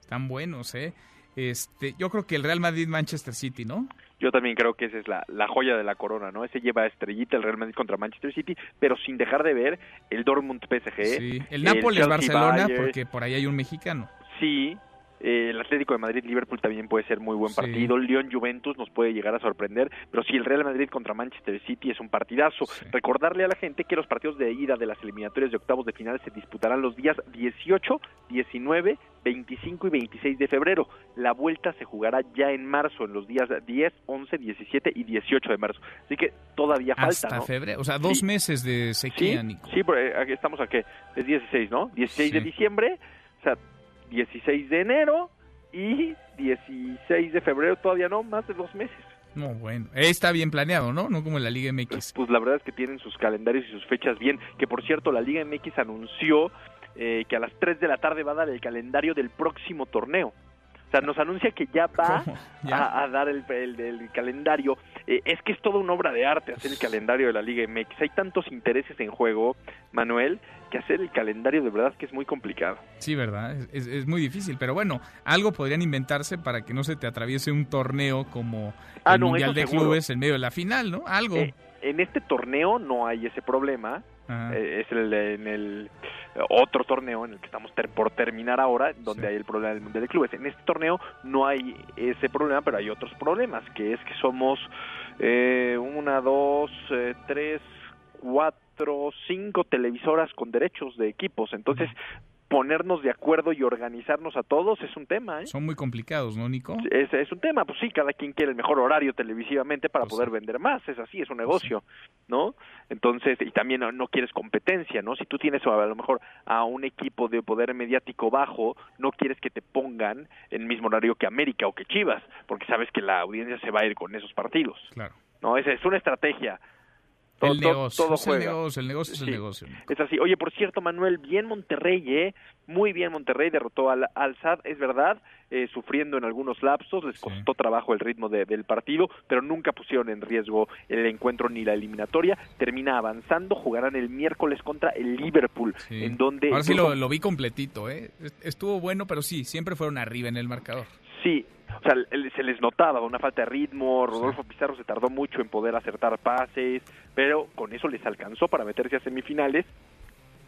están buenos, ¿eh? Este, yo creo que el Real Madrid Manchester City, ¿no? Yo también creo que esa es la, la joya de la corona, ¿no? Ese lleva estrellita el Real Madrid contra Manchester City, pero sin dejar de ver el Dortmund PSG. Sí, el Nápoles Barcelona, porque por ahí hay un mexicano. Sí, eh, el Atlético de Madrid Liverpool también puede ser muy buen partido. León Juventus nos puede llegar a sorprender, pero si el Real Madrid contra Manchester City es un partidazo. Recordarle a la gente que los partidos de ida de las eliminatorias de octavos de final se disputarán los días 18, 19, 25 y 26 de febrero. La vuelta se jugará ya en marzo, en los días 10, 11, 17 y 18 de marzo. Así que todavía falta. Hasta febrero, o sea, dos Sí. meses de sequía, Sí, Nico. sí, pero aquí estamos a qué? Es 16, ¿no? 16 de Sí. diciembre, o sea, 16 de enero y 16 de febrero todavía no, más de dos meses. No, bueno, está bien planeado, ¿no? No como la Liga MX. Pues la verdad es que tienen sus calendarios y sus fechas bien, que por cierto la Liga MX anunció eh, que a las 3 de la tarde va a dar el calendario del próximo torneo. O sea, nos anuncia que ya va. A, a dar el, el- el calendario. Eh, es que es toda una obra de arte hacer el calendario de la Liga MX. Hay tantos intereses en juego, Manuel, que hacer el calendario de verdad que es muy complicado. Sí, ¿verdad? Es, es- es muy difícil, pero bueno, algo podrían inventarse para que no se te atraviese un torneo como Ah, el no, Mundial de seguro. Clubes en medio de la final, ¿no? Algo. Eh, en este torneo no hay ese problema. Eh, es el, en el otro torneo en el que estamos ter- por terminar ahora, donde hay el problema del Mundial de Clubes. En este torneo no hay ese problema, pero hay otros problemas, que es que somos eh, una, dos, eh, tres, cuatro, cinco televisoras con derechos de equipos. Entonces, ponernos de acuerdo y organizarnos a todos es un tema, ¿eh? Son muy complicados, ¿no, Nico? Es, es un tema, pues sí, cada quien quiere el mejor horario televisivamente para poder vender más, es así, es un negocio, ¿no? Entonces, y también no, no quieres competencia, ¿no? Si tú tienes a lo mejor a un equipo de poder mediático bajo, no quieres que te pongan en el mismo horario que América o que Chivas, porque sabes que la audiencia se va a ir con esos partidos, Claro. ¿no? Esa es una estrategia. El Todo- negocio, todo es el negocio, el negocio es el negocio. Es así. Oye, por cierto, Manuel, bien Monterrey, ¿eh? Muy bien Monterrey, derrotó al, al SAD, es verdad, eh, sufriendo en algunos lapsos, les costó trabajo el ritmo de- del partido, pero nunca pusieron en riesgo el encuentro ni la eliminatoria. Termina avanzando, jugarán el miércoles contra el Liverpool, Sí. en donde... Ahora sí lo, lo vi completito, ¿eh? Est- Estuvo bueno, pero sí, siempre fueron arriba en el marcador. Sí, o sea, se les notaba una falta de ritmo, Rodolfo Pizarro se tardó mucho en poder acertar pases, pero con eso les alcanzó para meterse a semifinales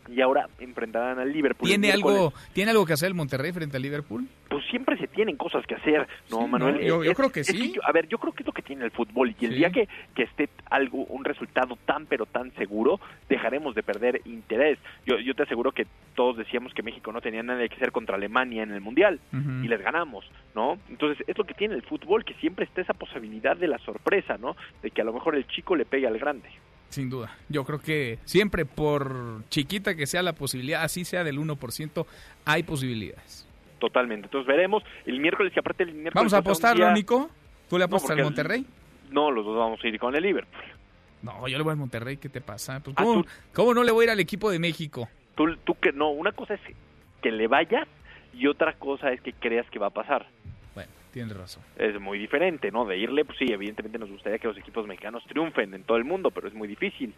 y ahora enfrentarán al Liverpool. ¿Tiene algo, ¿Tiene algo que hacer el Monterrey frente al Liverpool? Pues siempre se tienen cosas que hacer, ¿no, Manuel? yo, creo que sí. a ver, yo creo que es lo que tiene el fútbol y el día que, que esté algo, un resultado tan pero tan seguro, dejaremos de perder interés. Yo, yo te aseguro que todos decíamos que México no tenía nada que hacer contra Alemania en el Mundial y les ganamos, ¿no? Entonces es lo que tiene el fútbol, que siempre está esa posibilidad de la sorpresa, ¿no? De que a lo mejor el chico le pegue al grande. Sin duda. Yo creo que siempre, por chiquita que sea la posibilidad, así sea del 1%, hay posibilidades. Totalmente. Entonces veremos el miércoles y aparte el miércoles. Vamos a apostarlo, Nico. ¿Tú le apostas al Monterrey? No, los dos vamos a ir con el Liverpool. No, yo le voy al Monterrey. ¿Qué te pasa? Pues, ¿cómo, ¿cómo, no le voy a ir al equipo de México? Tú, tú que no, una cosa es que le vayas y otra cosa es que creas que va a pasar. Tienes razón. Es muy diferente, ¿no? De irle, pues sí, evidentemente nos gustaría que los equipos mexicanos triunfen en todo el mundo, pero es muy difícil,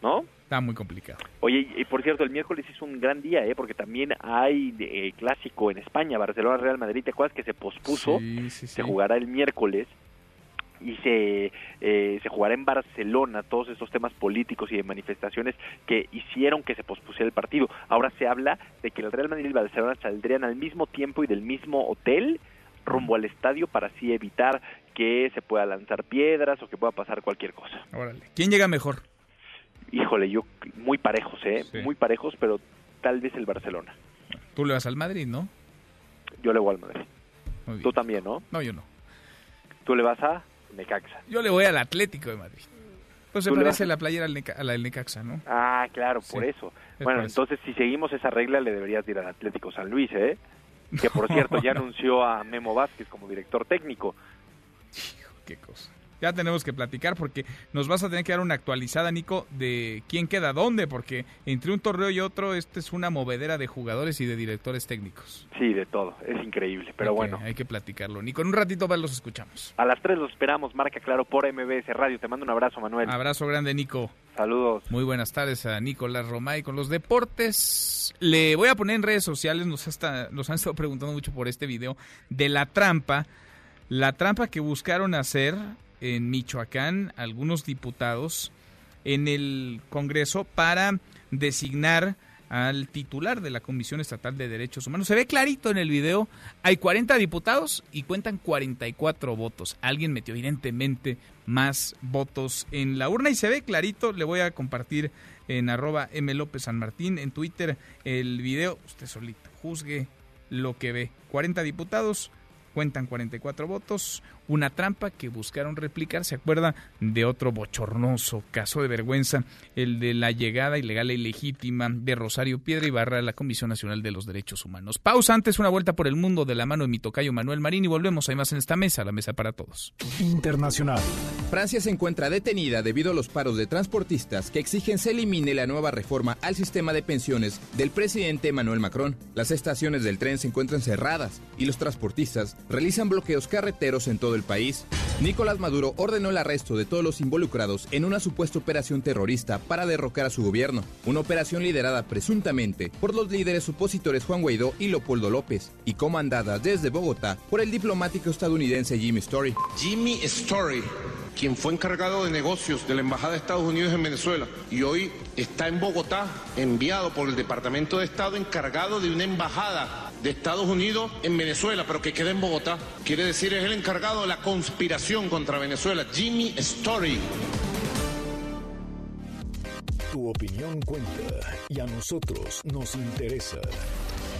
¿no? Está muy complicado. Oye, y por cierto, el miércoles es un gran día, ¿eh? Porque también hay eh, clásico en España, Barcelona-Real Madrid, ¿te acuerdas que se pospuso? Sí, sí, Se jugará el miércoles y se, eh, se jugará en Barcelona todos estos temas políticos y de manifestaciones que hicieron que se pospusiera el partido. Ahora se habla de que el Real Madrid y el Barcelona saldrían al mismo tiempo y del mismo hotel rumbo al estadio para así evitar que se pueda lanzar piedras o que pueda pasar cualquier cosa. Órale. ¿Quién llega mejor? Híjole, yo muy parejos, ¿eh? Muy parejos, pero tal vez el Barcelona. Tú le vas al Madrid, ¿no? Yo le voy al Madrid. Tú también, ¿no? No, yo no. Tú le vas a Necaxa. Yo le voy al Atlético de Madrid. Pues se parece la playera a la del Necaxa, ¿no? Ah, claro, por eso. Bueno, entonces si seguimos esa regla le deberías ir al Atlético San Luis, ¿eh? Que por cierto ya anunció a Memo Vázquez como director técnico. Qué cosa. Ya tenemos que platicar porque nos vas a tener que dar una actualizada, Nico, de quién queda dónde, porque entre un torneo y otro, este es una movedera de jugadores y de directores técnicos. Sí, de todo, es increíble, pero bueno. Hay que platicarlo. Nico, en un ratito más los escuchamos. A las 3 los esperamos, marca claro por MBS Radio. Te mando un abrazo, Manuel. Abrazo grande, Nico. Saludos. Muy buenas tardes a Nicolás Romay con los deportes. Le voy a poner en redes sociales, nos, hasta, nos han estado preguntando mucho por este video, de la trampa. La trampa que buscaron hacer en Michoacán algunos diputados en el Congreso para designar al titular de la Comisión Estatal de Derechos Humanos. Se ve clarito en el video, hay 40 diputados y cuentan 44 votos. Alguien metió evidentemente más votos en la urna y se ve clarito, le voy a compartir en arroba M. López San Martín en Twitter el video, usted solito, juzgue lo que ve. 40 diputados, cuentan 44 votos, una trampa que buscaron replicar. ¿Se acuerda de otro bochornoso caso de vergüenza? El de la llegada ilegal e ilegítima de Rosario Piedra Ibarra a la Comisión Nacional de los Derechos Humanos. Pausa antes, una vuelta por el mundo de la mano de mi tocayo Manuel Marín y volvemos además en esta mesa, la mesa para todos. Internacional. Francia se encuentra detenida debido a los paros de transportistas que exigen se elimine la nueva reforma al sistema de pensiones del presidente Emmanuel Macron. Las estaciones del tren se encuentran cerradas y los transportistas realizan bloqueos carreteros en todo el país. Nicolás Maduro ordenó el arresto de todos los involucrados en una supuesta operación terrorista para derrocar a su gobierno, una operación liderada presuntamente por los líderes opositores Juan Guaidó y Leopoldo López, y comandada desde Bogotá por el diplomático estadounidense Jimmy Story. Jimmy Story, quien fue encargado de negocios de la Embajada de Estados Unidos en Venezuela y hoy está en Bogotá, enviado por el Departamento de Estado encargado de una embajada de Estados Unidos en Venezuela, pero que queda en Bogotá. Quiere decir, es el encargado de la conspiración contra Venezuela, Jimmy Story. Tu opinión cuenta y a nosotros nos interesa.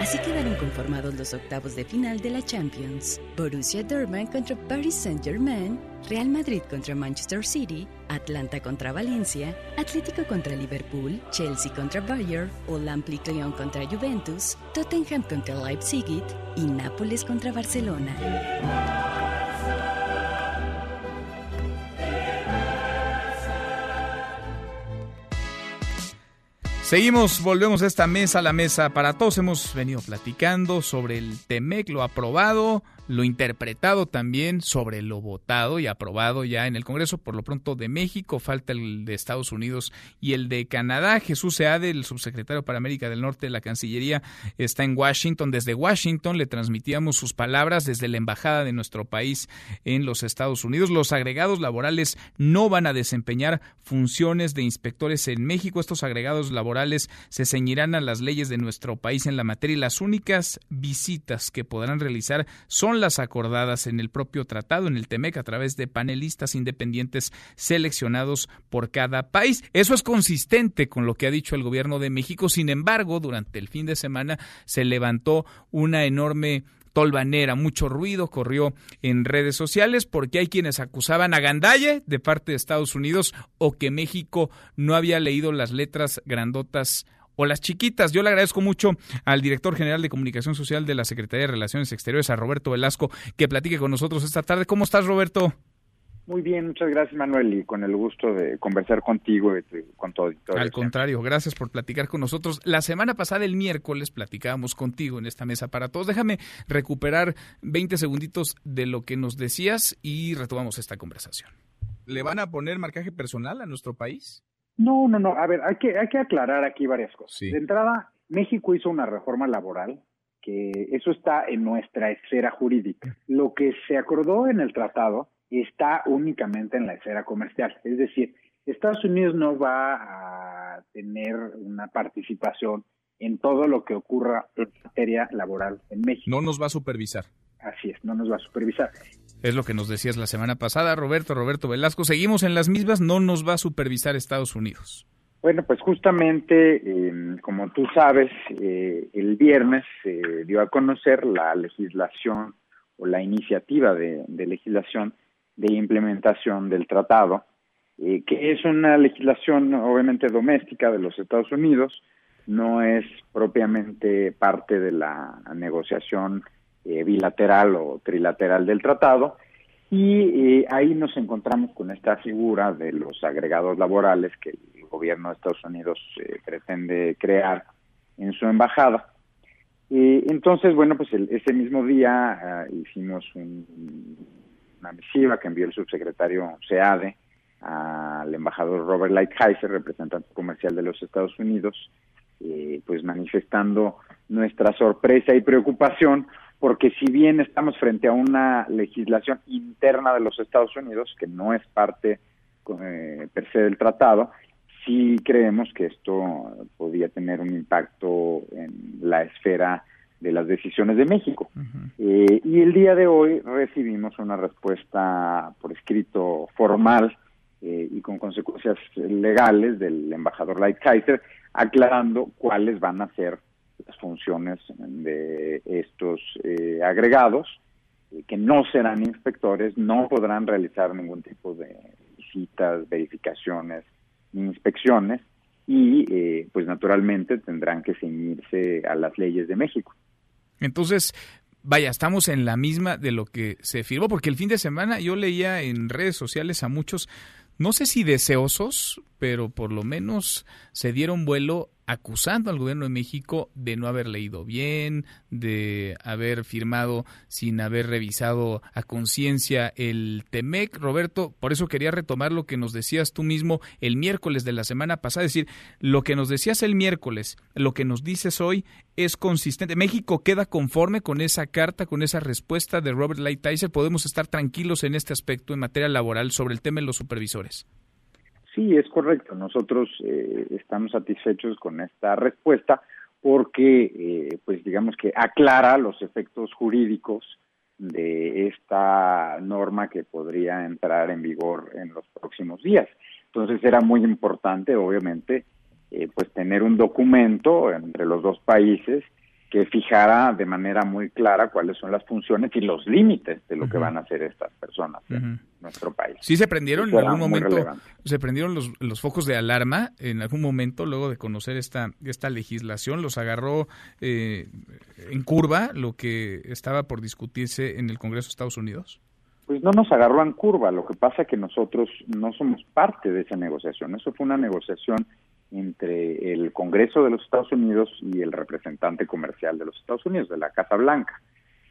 Así quedaron conformados los octavos de final de la Champions. Borussia Dortmund contra Paris Saint-Germain, Real Madrid contra Manchester City, Atlanta contra Valencia, Atlético contra Liverpool, Chelsea contra Bayern, Olympique Lyon contra Juventus, Tottenham contra Leipzig y Nápoles contra Barcelona. Seguimos, volvemos a esta mesa, la mesa para todos. Hemos venido platicando sobre el TEMEC, lo aprobado, lo interpretado también sobre lo votado y aprobado ya en el Congreso, por lo pronto de México, falta el de Estados Unidos y el de Canadá. Jesús Seade, el subsecretario para América del Norte de la Cancillería, está en Washington. Desde Washington le transmitíamos sus palabras desde la embajada de nuestro país en los Estados Unidos. Los agregados laborales no van a desempeñar funciones de inspectores en México. Estos agregados laborales se ceñirán a las leyes de nuestro país en la materia y las únicas visitas que podrán realizar son las acordadas en el propio tratado, en el TEMEC, a través de panelistas independientes seleccionados por cada país. Eso es consistente con lo que ha dicho el gobierno de México. Sin embargo, durante el fin de semana se levantó una enorme tolvanera, mucho ruido corrió en redes sociales porque hay quienes acusaban a Gandalle de parte de Estados Unidos o que México no había leído las letras grandotas o las chiquitas. Yo le agradezco mucho al director general de Comunicación Social de la Secretaría de Relaciones Exteriores, a Roberto Velasco, que platique con nosotros esta tarde. ¿Cómo estás, Roberto? Muy bien, muchas gracias Manuel y con el gusto de conversar contigo y con todo. Al contrario, gracias por platicar con nosotros. La semana pasada, el miércoles, platicábamos contigo en esta mesa para todos. Déjame recuperar 20 segunditos de lo que nos decías y retomamos esta conversación. ¿Le van a poner marcaje personal a nuestro país? No, no, no. A ver, hay que, hay que aclarar aquí varias cosas. De entrada, México hizo una reforma laboral que eso está en nuestra esfera jurídica. Lo que se acordó en el tratado está únicamente en la esfera comercial. Es decir, Estados Unidos no va a tener una participación en todo lo que ocurra en materia laboral en México. No nos va a supervisar. Así es, no nos va a supervisar. Es lo que nos decías la semana pasada, Roberto, Roberto Velasco. Seguimos en las mismas, no nos va a supervisar Estados Unidos. Bueno, pues justamente, em, como tú sabes, eh, el viernes se dio a conocer la legislación o la iniciativa de legislación de implementación del tratado, eh, que es una legislación obviamente doméstica de los Estados Unidos, no es propiamente parte de la negociación eh, bilateral o trilateral del tratado, y eh, ahí nos encontramos con esta figura de los agregados laborales que el gobierno de Estados Unidos pretende crear en su embajada. entonces, bueno, pues ese mismo día ah, hicimos un, una misiva que envió el subsecretario SEADE al embajador Robert Lighthizer, representante comercial de los Estados Unidos, eh, pues manifestando nuestra sorpresa y preocupación porque si bien estamos frente a una legislación interna de los Estados Unidos que no es parte eh, per se del tratado, sí creemos que esto podría tener un impacto en la esfera de las decisiones de México. Eh, y el día de hoy recibimos una respuesta por escrito formal eh, y con consecuencias legales del embajador Lighthizer, aclarando cuáles van a ser funciones de estos eh, agregados, que no serán inspectores, no podrán realizar ningún tipo de visitas, verificaciones inspecciones, y pues naturalmente tendrán que ceñirse a las leyes de México. Entonces, vaya, estamos en la misma de lo que se firmó, porque el fin de semana yo leía en redes sociales a muchos, no sé si deseosos, pero por lo menos se dieron vuelo acusando al gobierno de México de no haber leído bien, de haber firmado sin haber revisado a conciencia el TEMEC. Roberto, por eso quería retomar lo que nos decías tú mismo el miércoles de la semana pasada, es decir, lo que nos decías el miércoles, lo que nos dices hoy es consistente. México queda conforme con esa carta, con esa respuesta de Robert Lighthizer. Podemos estar tranquilos en este aspecto en materia laboral sobre el tema de los supervisores. Sí, es correcto. Nosotros eh, estamos satisfechos con esta respuesta porque, eh, pues digamos que aclara los efectos jurídicos de esta norma que podría entrar en vigor en los próximos días. Entonces era muy importante, obviamente, eh, pues tener un documento entre los dos países que fijara de manera muy clara cuáles son las funciones y los límites de lo que van a hacer estas personas en nuestro país. Sí se prendieron en algún momento, se prendieron los, los, focos de alarma en algún momento luego de conocer esta esta legislación, los agarró eh, en curva lo que estaba por discutirse en el Congreso de Estados Unidos. Pues no nos agarró en curva, lo que pasa es que nosotros no somos parte de esa negociación, eso fue una negociación entre el Congreso de los Estados Unidos y el representante comercial de los Estados Unidos, de la Casa Blanca.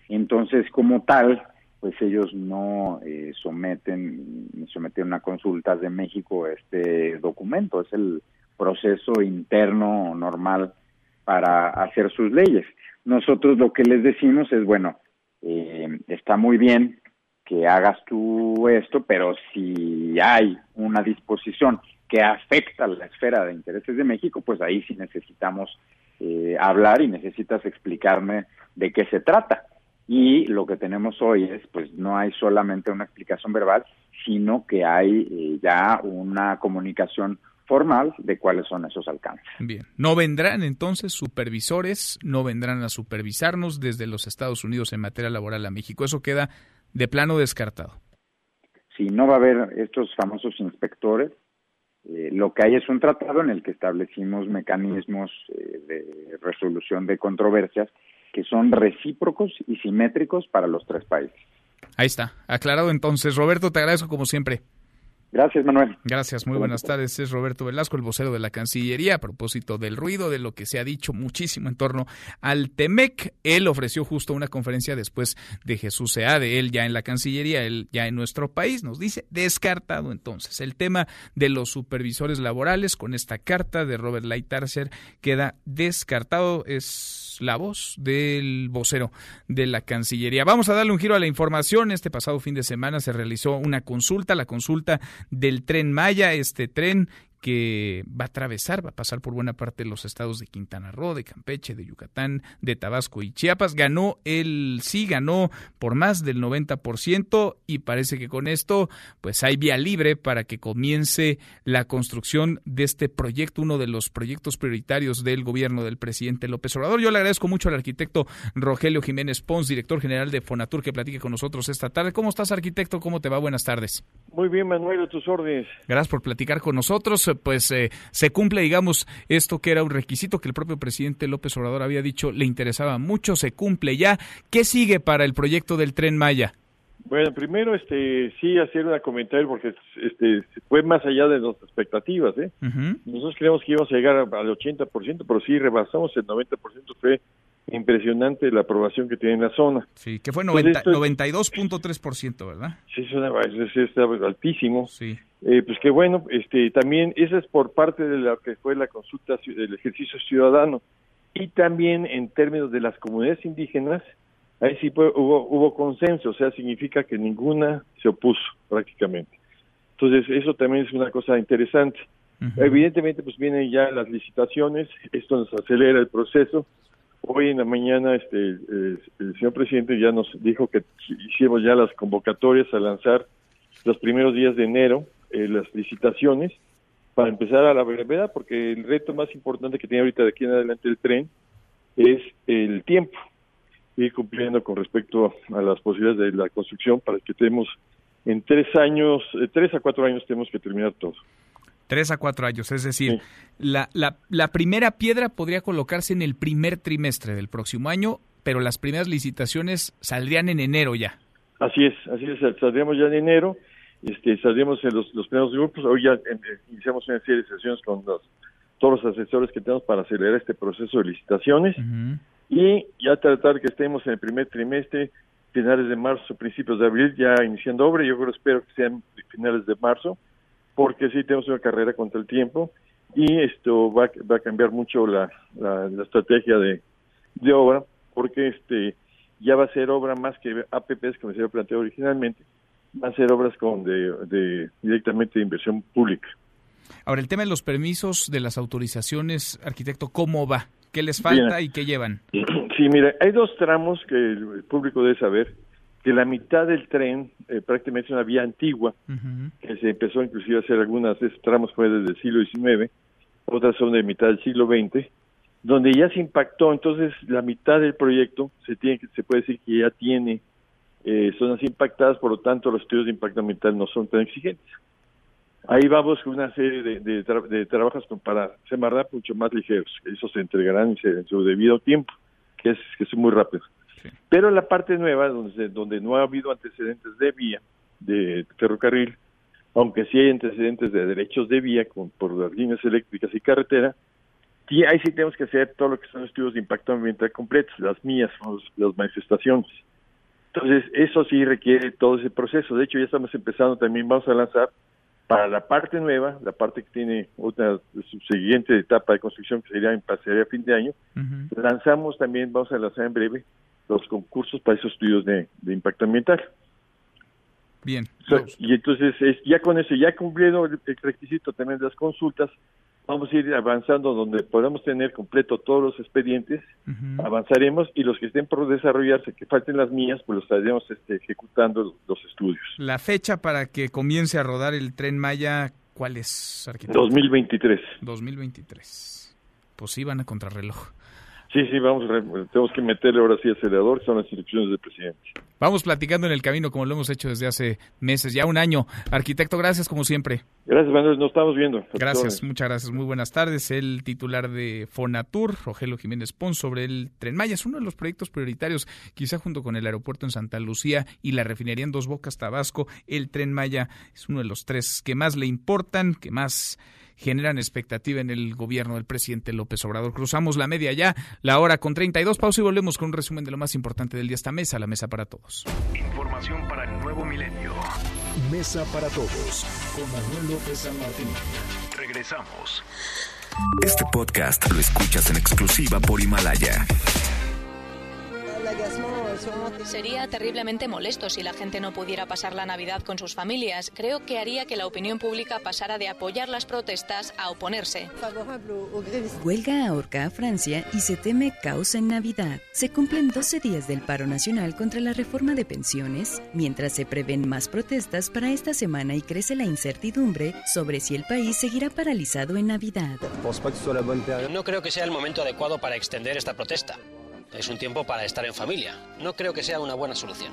Entonces, como tal, pues ellos no eh, someten, someten a consultas de México este documento, es el proceso interno normal para hacer sus leyes. Nosotros lo que les decimos es, bueno, eh, está muy bien que hagas tú esto, pero si hay una disposición que afecta la esfera de intereses de México, pues ahí sí necesitamos eh, hablar y necesitas explicarme de qué se trata. Y lo que tenemos hoy es, pues no hay solamente una explicación verbal, sino que hay eh, ya una comunicación formal de cuáles son esos alcances. Bien, no vendrán entonces supervisores, no vendrán a supervisarnos desde los Estados Unidos en materia laboral a México. Eso queda de plano descartado. Sí, no va a haber estos famosos inspectores. Eh, lo que hay es un tratado en el que establecimos mecanismos eh, de resolución de controversias que son recíprocos y simétricos para los tres países. Ahí está, aclarado entonces. Roberto, te agradezco como siempre. Gracias, Manuel. Gracias, muy buenas tardes. Es Roberto Velasco, el vocero de la Cancillería, a propósito del ruido, de lo que se ha dicho muchísimo en torno al TEMEC. Él ofreció justo una conferencia después de Jesús de él ya en la Cancillería, él ya en nuestro país. Nos dice, descartado entonces. El tema de los supervisores laborales con esta carta de Robert Lightarcer queda descartado. Es la voz del vocero de la Cancillería. Vamos a darle un giro a la información. Este pasado fin de semana se realizó una consulta, la consulta del tren Maya, este tren que va a atravesar, va a pasar por buena parte de los estados de Quintana Roo, de Campeche, de Yucatán, de Tabasco y Chiapas. Ganó el sí, ganó por más del 90% y parece que con esto pues hay vía libre para que comience la construcción de este proyecto, uno de los proyectos prioritarios del gobierno del presidente López Obrador. Yo le agradezco mucho al arquitecto Rogelio Jiménez Pons, director general de Fonatur, que platique con nosotros esta tarde. ¿Cómo estás, arquitecto? ¿Cómo te va? Buenas tardes. Muy bien, Manuel, a tus órdenes. Gracias por platicar con nosotros pues eh, se cumple, digamos, esto que era un requisito que el propio presidente López Obrador había dicho le interesaba mucho, se cumple ya. ¿Qué sigue para el proyecto del tren Maya? Bueno, primero, este, sí hacer un comentario porque este, fue más allá de nuestras expectativas. ¿eh? Nosotros creemos que íbamos a llegar al 80%, pero sí rebasamos el 90%. Fue impresionante la aprobación que tiene en la zona. Sí, que fue 92.3%, ¿verdad? Sí, es, una, es, altísimo. Sí. Eh, pues que bueno, este, también eso es por parte de lo que fue la consulta del ejercicio ciudadano y también en términos de las comunidades indígenas, ahí sí hubo, hubo consenso, o sea, significa que ninguna se opuso prácticamente. Entonces, eso también es una cosa interesante. Evidentemente, pues vienen ya las licitaciones, esto nos acelera el proceso, Hoy en la mañana este, el, señor presidente ya nos dijo que hicimos ya las convocatorias a lanzar los primeros días de enero eh, las licitaciones para empezar a la brevedad, porque el reto más importante que tiene ahorita de aquí en adelante el tren es el tiempo, ir cumpliendo con respecto a las posibilidades de la construcción para que tenemos en tres años, eh, tres a cuatro años tenemos que terminar todo. Tres a cuatro años, es decir, la, la, la primera piedra podría colocarse en el primer trimestre del próximo año, pero las primeras licitaciones saldrían en enero ya. Así es, así es, saldríamos ya en enero, este, saldríamos en los, los primeros grupos, hoy ya eh, iniciamos una serie de sesiones con los, todos los asesores que tenemos para acelerar este proceso de licitaciones y ya tratar que estemos en el primer trimestre, finales de marzo, principios de abril, ya iniciando obra, yo creo, espero que sean finales de marzo, porque sí tenemos una carrera contra el tiempo y esto va, va a cambiar mucho la, la, estrategia de, de, obra, porque este ya va a ser obra más que APPs, como se había planteado originalmente, va a ser obras con de, de directamente de inversión pública. Ahora, el tema de los permisos, de las autorizaciones, arquitecto, ¿cómo va? ¿Qué les falta y qué llevan? Sí, mira, hay dos tramos que el público debe saber que la mitad del tren eh, prácticamente es una vía antigua, que se empezó inclusive a hacer algunas de esos tramos fue desde el siglo XIX, otras son de mitad del siglo XX, donde ya se impactó, entonces la mitad del proyecto se tiene se puede decir que ya tiene eh, zonas impactadas, por lo tanto los estudios de impacto ambiental no son tan exigentes. Ahí vamos con una serie de, de, trabajos para Semarnap mucho más ligeros, esos se entregarán en su debido tiempo, que es, que es muy rápido. Pero la parte nueva, donde, donde no ha habido antecedentes de vía, de ferrocarril, aunque sí hay antecedentes de derechos de vía con, por las líneas eléctricas y carretera, y ahí sí tenemos que hacer todo lo que son estudios de impacto ambiental completos, las mías, las manifestaciones. Entonces, eso sí requiere todo ese proceso. De hecho, ya estamos empezando también, vamos a lanzar para la parte nueva, la parte que tiene una siguiente etapa de construcción que sería en pasaría a fin de año, lanzamos también, vamos a lanzar en breve, los concursos para esos estudios de, impacto ambiental. Bien. y entonces, es, ya con eso, ya cumpliendo el requisito también de las consultas, vamos a ir avanzando donde podamos tener completo todos los expedientes, avanzaremos y los que estén por desarrollarse, que falten las mías, pues los estaremos este, ejecutando los estudios. La fecha para que comience a rodar el tren Maya, ¿cuál es, arquitecto? 2023. 2023. Pues sí, van a contrarreloj. Sí, sí, vamos, tenemos que meterle ahora sí acelerador, son las instrucciones del presidente. Vamos platicando en el camino como lo hemos hecho desde hace meses, ya un año. Arquitecto, gracias como siempre. Gracias, Manuel, nos estamos viendo. Gracias, muchas gracias. Muy buenas tardes. El titular de Fonatur, Rogelio Jiménez Pons, sobre el Tren Maya. Es uno de los proyectos prioritarios, quizá junto con el aeropuerto en Santa Lucía y la refinería en Dos Bocas, Tabasco. El Tren Maya es uno de los tres que más le importan, que más generan expectativa en el gobierno del presidente López Obrador. Cruzamos la media ya, la hora con 32. Pausa y volvemos con un resumen de lo más importante del día. Esta mesa, la mesa para todos. Información para el nuevo milenio. Mesa para todos con Manuel López San Martín. Regresamos. Este podcast lo escuchas en exclusiva por Himalaya. Sería terriblemente molesto si la gente no pudiera pasar la Navidad con sus familias. Creo que haría que la opinión pública pasara de apoyar las protestas a oponerse. Huelga ahorca a Francia y se teme caos en Navidad. Se cumplen 12 días del paro nacional contra la reforma de pensiones, mientras se prevén más protestas para esta semana y crece la incertidumbre sobre si el país seguirá paralizado en Navidad. No creo que sea el momento adecuado para extender esta protesta. Es un tiempo para estar en familia. No creo que sea una buena solución.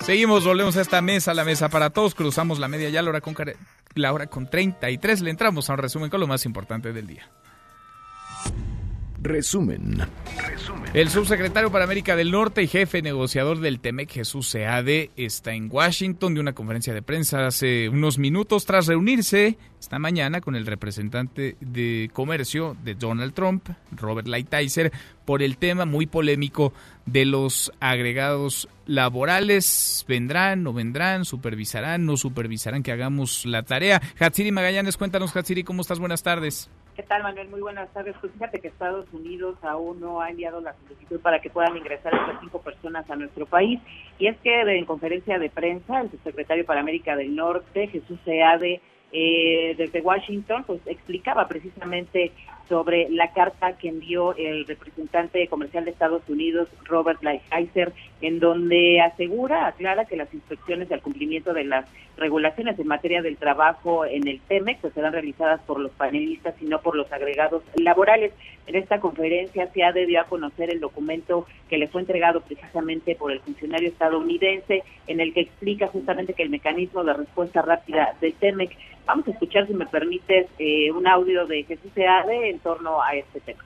Seguimos, volvemos a esta mesa, la mesa para todos, cruzamos la media ya, la hora con, la hora con 33, le entramos a un resumen con lo más importante del día. Resumen. El subsecretario para América del Norte y jefe negociador del TEMEC, Jesús Seade, está en Washington de una conferencia de prensa hace unos minutos tras reunirse esta mañana con el representante de comercio de Donald Trump, Robert Lighthizer, por el tema muy polémico de los agregados laborales. ¿Vendrán, no vendrán? ¿Supervisarán, no supervisarán que hagamos la tarea? Hatsiri Magallanes, cuéntanos, Hatsiri, ¿cómo estás? Buenas tardes. ¿Qué tal, Manuel? Muy buenas tardes. Pues fíjate que Estados Unidos aún no ha enviado la solicitud para que puedan ingresar estas cinco personas a nuestro país. Y es que en conferencia de prensa, el subsecretario para América del Norte, Jesús Seade, eh, desde Washington, pues explicaba precisamente sobre la carta que envió el representante comercial de Estados Unidos, Robert Lighthizer, en donde asegura, aclara que las inspecciones al cumplimiento de las regulaciones en materia del trabajo en el TEMEC pues serán realizadas por los panelistas y no por los agregados laborales. En esta conferencia se ha debido a conocer el documento que le fue entregado precisamente por el funcionario estadounidense, en el que explica justamente que el mecanismo de respuesta rápida del TEMEC Vamos a escuchar, si me permites, eh, un audio de Jesús Seade en torno a este tema.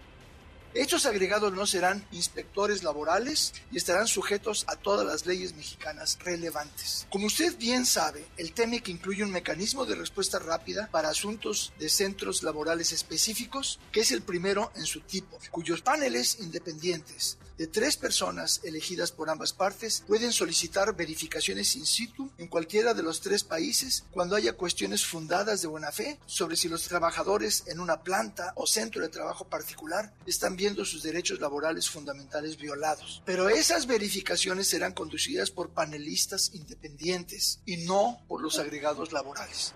Estos agregados no serán inspectores laborales y estarán sujetos a todas las leyes mexicanas relevantes. Como usted bien sabe, el TEMEC incluye un mecanismo de respuesta rápida para asuntos de centros laborales específicos, que es el primero en su tipo, cuyos paneles independientes de tres personas elegidas por ambas partes pueden solicitar verificaciones in situ en cualquiera de los tres países cuando haya cuestiones fundadas de buena fe sobre si los trabajadores en una planta o centro de trabajo particular están bien sus derechos laborales fundamentales violados. Pero esas verificaciones serán conducidas por panelistas independientes y no por los agregados laborales.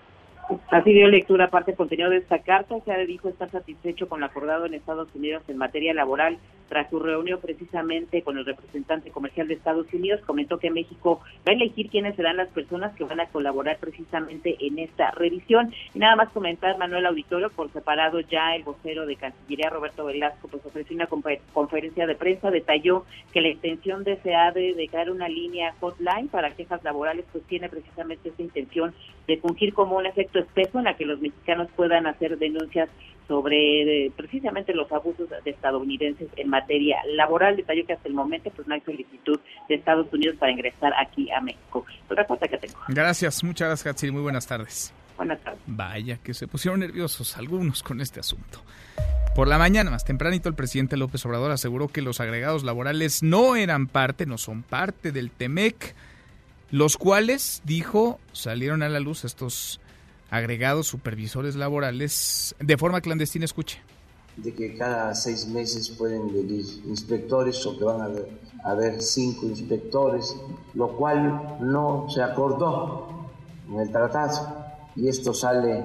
Así dio lectura parte del contenido de esta carta. Se dijo estar satisfecho con lo acordado en Estados Unidos en materia laboral tras su reunión precisamente con el representante comercial de Estados Unidos. Comentó que México va a elegir quiénes serán las personas que van a colaborar precisamente en esta revisión. Y nada más comentar, Manuel Auditorio, por separado ya el vocero de Cancillería, Roberto Velasco, pues ofreció una conferencia de prensa, detalló que la intención de SEADE de crear una línea hotline para quejas laborales, pues tiene precisamente esa intención de fungir como un efecto espejo en la que los mexicanos puedan hacer denuncias sobre eh, precisamente los abusos de estadounidenses en materia laboral. Detalló que hasta el momento pues no hay solicitud de Estados Unidos para ingresar aquí a México. Otra cosa que tengo. Gracias, muchas gracias, Hatsiri. Muy buenas tardes. Buenas tardes. Vaya que se pusieron nerviosos algunos con este asunto. Por la mañana, más tempranito, el presidente López Obrador aseguró que los agregados laborales no eran parte, no son parte del TEMEC, los cuales, dijo, salieron a la luz estos agregados supervisores laborales de forma clandestina. Escuche. De que cada seis meses pueden venir inspectores o que van a haber, cinco inspectores, lo cual no se acordó en el tratado. Y esto sale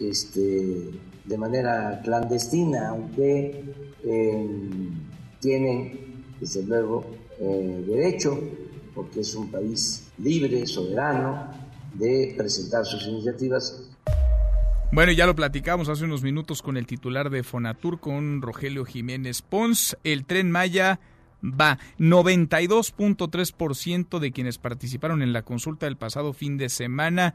este, de manera clandestina, aunque eh, tienen, desde luego, eh, derecho, porque es un país libre, soberano, de presentar sus iniciativas. Bueno, ya lo platicamos hace unos minutos con el titular de Fonatur, con Rogelio Jiménez Pons. El tren Maya va. 92.3% de quienes participaron en la consulta del pasado fin de semana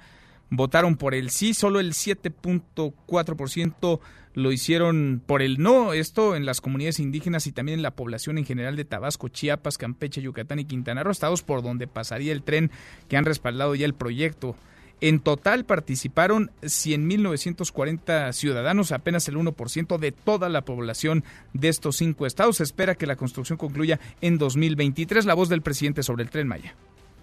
votaron por el sí, solo el 7.4% lo hicieron por el no, esto en las comunidades indígenas y también en la población en general de Tabasco, Chiapas, Campeche, Yucatán y Quintana Roo, estados por donde pasaría el tren que han respaldado ya el proyecto. En total participaron 100.940 ciudadanos, apenas el 1% de toda la población de estos cinco estados. Se espera que la construcción concluya en 2023. La voz del presidente sobre el tren Maya.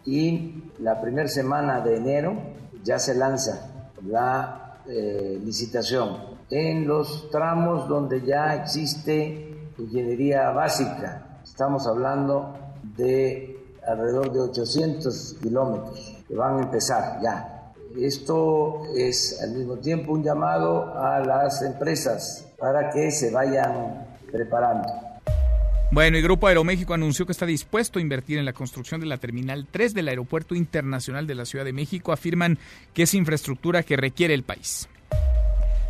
Y la primera semana de enero ya se lanza la eh, licitación en los tramos donde ya existe ingeniería básica. Estamos hablando de alrededor de 800 kilómetros que van a empezar ya. Esto es al mismo tiempo un llamado a las empresas para que se vayan preparando. Bueno, y Grupo Aeroméxico anunció que está dispuesto a invertir en la construcción de la Terminal 3 del Aeropuerto Internacional de la Ciudad de México. Afirman que es infraestructura que requiere el país.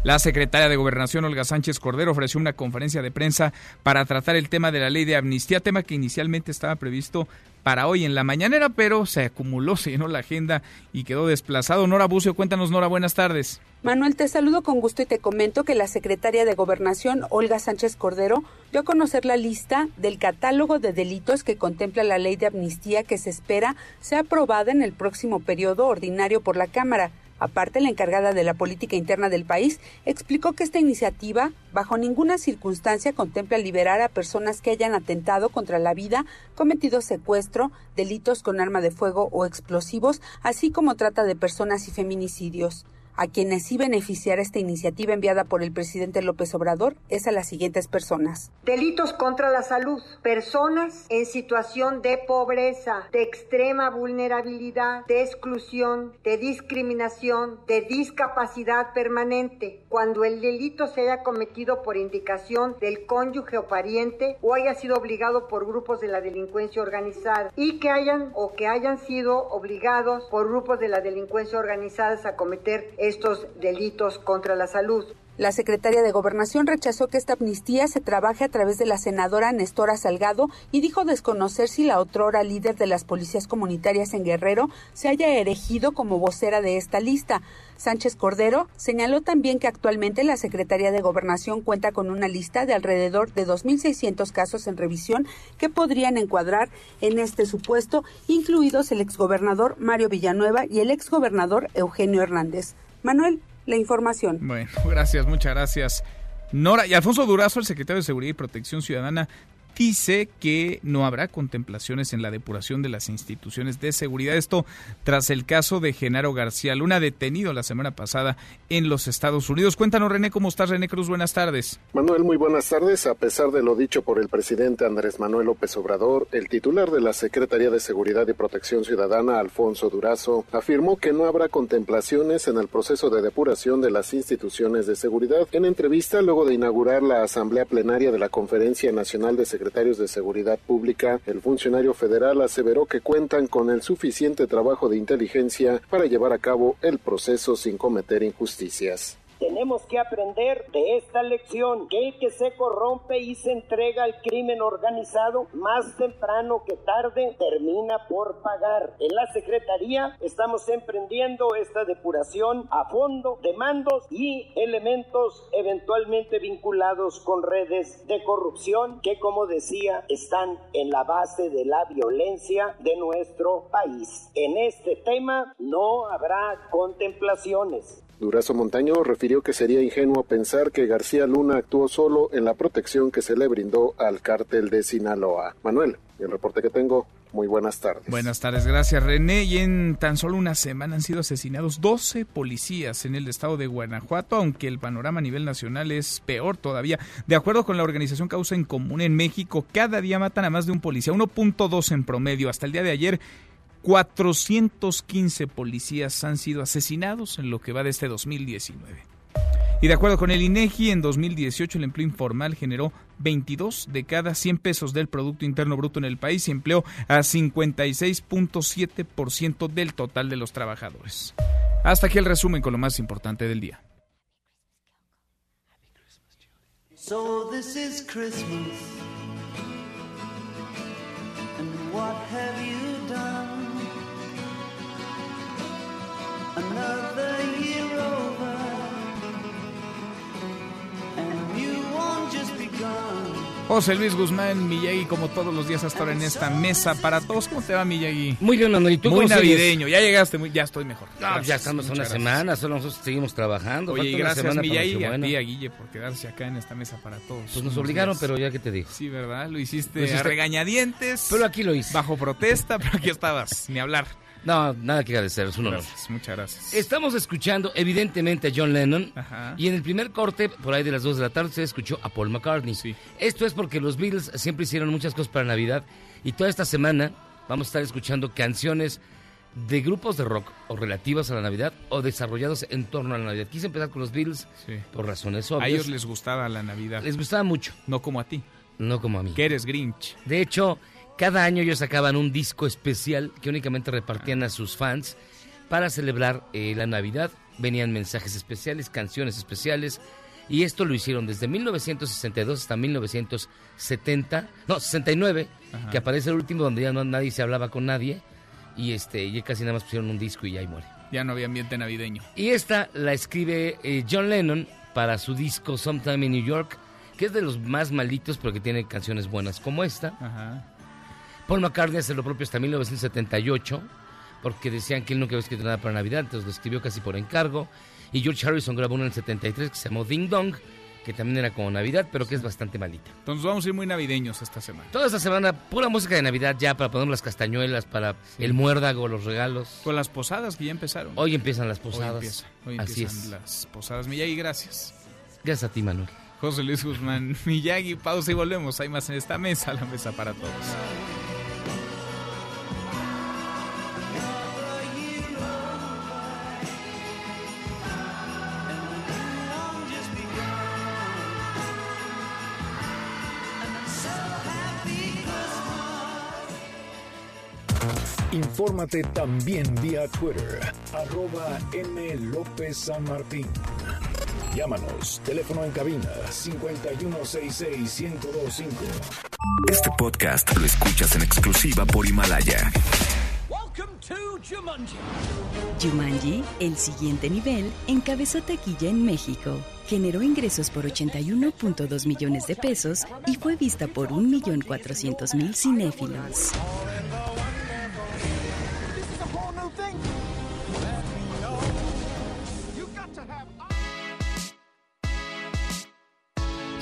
La secretaria de Gobernación, Olga Sánchez Cordero, ofreció una conferencia de prensa para tratar el tema de la ley de amnistía, tema que inicialmente estaba previsto para hoy en la mañanera, pero se acumuló, se llenó la agenda y quedó desplazado. Nora Bucio, cuéntanos, Nora, buenas tardes. Manuel, te saludo con gusto y te comento que la secretaria de Gobernación, Olga Sánchez Cordero, dio a conocer la lista del catálogo de delitos que contempla la ley de amnistía que se espera sea aprobada en el próximo periodo ordinario por la Cámara. Aparte, la encargada de la política interna del país explicó que esta iniciativa bajo ninguna circunstancia contempla liberar a personas que hayan atentado contra la vida, cometido secuestro, delitos con arma de fuego o explosivos, así como trata de personas y feminicidios. A quienes sí beneficiará esta iniciativa enviada por el presidente López Obrador es a las siguientes personas. Delitos contra la salud. Personas en situación de pobreza, de extrema vulnerabilidad, de exclusión, de discriminación, de discapacidad permanente. Cuando el delito se haya cometido por indicación del cónyuge o pariente o haya sido obligado por grupos de la delincuencia organizada y que hayan o que hayan sido obligados por grupos de la delincuencia organizada a cometer estos delitos contra la salud. La secretaria de Gobernación rechazó que esta amnistía se trabaje a través de la senadora Nestora Salgado y dijo desconocer si la otrora líder de las policías comunitarias en Guerrero se haya erigido como vocera de esta lista. Sánchez Cordero señaló también que actualmente la Secretaría de Gobernación cuenta con una lista de alrededor de 2.600 casos en revisión que podrían encuadrar en este supuesto, incluidos el exgobernador Mario Villanueva y el exgobernador Eugenio Hernández. Manuel, la información. Bueno, gracias, muchas gracias. Nora y Alfonso Durazo, el secretario de Seguridad y Protección Ciudadana, dice que no habrá contemplaciones en la depuración de las instituciones de seguridad. Esto tras el caso de Genaro García Luna, detenido la semana pasada en los Estados Unidos. Cuéntanos, René, ¿cómo estás, René Cruz? Buenas tardes. Manuel, muy buenas tardes. A pesar de lo dicho por el presidente Andrés Manuel López Obrador, el titular de la Secretaría de Seguridad y Protección Ciudadana, Alfonso Durazo, afirmó que no habrá contemplaciones en el proceso de depuración de las instituciones de seguridad. En entrevista, luego de inaugurar la Asamblea Plenaria de la Conferencia Nacional de Seguridad, secretarios de Seguridad Pública, el funcionario federal aseveró que cuentan con el suficiente trabajo de inteligencia para llevar a cabo el proceso sin cometer injusticias. Tenemos que aprender de esta lección que el que se corrompe y se entrega al crimen organizado, más temprano que tarde, termina por pagar. En la Secretaría estamos emprendiendo esta depuración a fondo de mandos y elementos eventualmente vinculados con redes de corrupción que, como decía, están en la base de la violencia de nuestro país. En este tema no habrá contemplaciones. Durazo Montaño refirió que sería ingenuo pensar que García Luna actuó solo en la protección que se le brindó al cártel de Sinaloa. Manuel, el reporte que tengo. Muy buenas tardes. Buenas tardes, gracias René. Y en tan solo una semana han sido asesinados 12 policías en el estado de Guanajuato, aunque el panorama a nivel nacional es peor todavía. De acuerdo con la organización Causa en Común en México, cada día matan a más de un policía, 1.2 en promedio. Hasta el día de ayer 415 policías han sido asesinados en lo que va de este 2019. Y de acuerdo con el INEGI, en 2018 el empleo informal generó 22 de cada 100 pesos del Producto Interno Bruto en el país y empleó a 56.7% del total de los trabajadores. Hasta aquí el resumen con lo más importante del día. So this is Christmas. And what have you done? José Luis Guzmán, Miyagi, como todos los días hasta ahora en esta mesa para todos. ¿Cómo te va, Miyagi? Muy bien, Manuel. ¿Y tú Muy navideño. Ya llegaste, ya estoy mejor. No, ya estamos una semana, solo nosotros seguimos trabajando. Oye, y gracias, Miyagi, a ti, a Guille, por quedarse acá en esta mesa para todos. Pues nos obligaron, pero ya que te digo. Sí, ¿verdad? Lo hiciste, a regañadientes. Pero aquí lo hice. Bajo protesta, pero aquí estabas, ni hablar. No, nada que agradecer, es un honor. muchas gracias. Estamos escuchando, evidentemente, a John Lennon. Y en el primer corte, por ahí de las 2 de la tarde, se escuchó a Paul McCartney. Esto es porque los Beatles siempre hicieron muchas cosas para Navidad. Y toda esta semana vamos a estar escuchando canciones de grupos de rock o relativas a la Navidad o desarrollados en torno a la Navidad. Quise empezar con los Beatles por razones obvias. A ellos les gustaba la Navidad. Les gustaba mucho. No como a ti. No como a mí. Que eres Grinch. De hecho, cada año ellos sacaban un disco especial que únicamente repartían a sus fans para celebrar eh, la Navidad. Venían mensajes especiales, canciones especiales. Y esto lo hicieron desde 1962 hasta 1970, no, 69, que aparece el último donde ya no nadie se hablaba con nadie. Y este, ya casi nada más pusieron un disco y ya ahí muere. Ya no había ambiente navideño. Y esta la escribe eh, John Lennon para su disco Sometime in New York, que es de los más malitos, pero que tiene canciones buenas como esta. Ajá. Paul McCartney hace lo propio hasta 1978, porque decían que él nunca había escrito nada para Navidad, entonces lo escribió casi por encargo. Y George Harrison grabó uno en el 73 que se llamó Ding Dong, que también era como Navidad, pero que es bastante malita. Entonces vamos a ir muy navideños esta semana. Toda esta semana, pura música de Navidad ya, para poner las castañuelas, para el muérdago, los regalos. Con las posadas que ya empezaron. Hoy empiezan las posadas. Hoy, empieza, hoy Así empiezan las posadas. Miyagi, gracias. Gracias a ti, Manuel. José Luis Guzmán, Miyagi, pausa y volvemos. Hay más en esta mesa, la mesa para todos. Infórmate también vía Twitter, arroba M. López San Martín. Llámanos, teléfono en cabina 5166-1025. Este podcast lo escuchas en exclusiva por Himalaya. Jumanji, el siguiente nivel, encabezó taquilla en México. Generó ingresos por 81.2 millones de pesos y fue vista por 1.400.000 cinéfilos.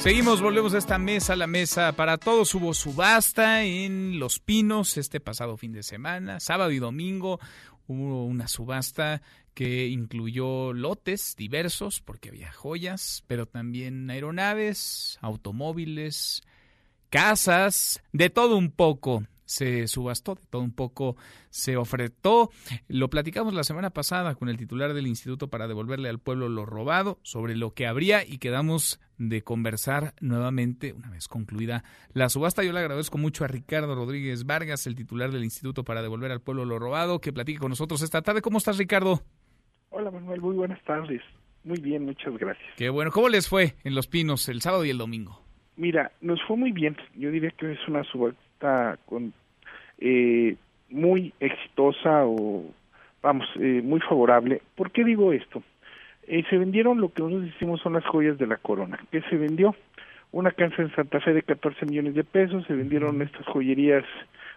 Seguimos, volvemos a esta mesa, la mesa para todos. Hubo subasta en Los Pinos este pasado fin de semana, sábado y domingo. Hubo una subasta que incluyó lotes diversos, porque había joyas, pero también aeronaves, automóviles, casas, de todo un poco se subastó, de todo un poco se ofretó. Lo platicamos la semana pasada con el titular del instituto para devolverle al pueblo lo robado, sobre lo que habría y quedamos de conversar nuevamente una vez concluida la subasta. Yo le agradezco mucho a Ricardo Rodríguez Vargas, el titular del instituto para devolver al pueblo lo robado, que platique con nosotros esta tarde. ¿Cómo estás, Ricardo? Hola, Manuel, muy buenas tardes. Muy bien, muchas gracias. Qué bueno. ¿Cómo les fue en Los Pinos el sábado y el domingo? Mira, nos fue muy bien. Yo diría que es una subasta con eh, muy exitosa o, vamos, eh, muy favorable. ¿Por qué digo esto? Eh, se vendieron lo que nosotros decimos son las joyas de la corona. ¿Qué se vendió? Una casa en Santa Fe de 14 millones de pesos, se vendieron estas joyerías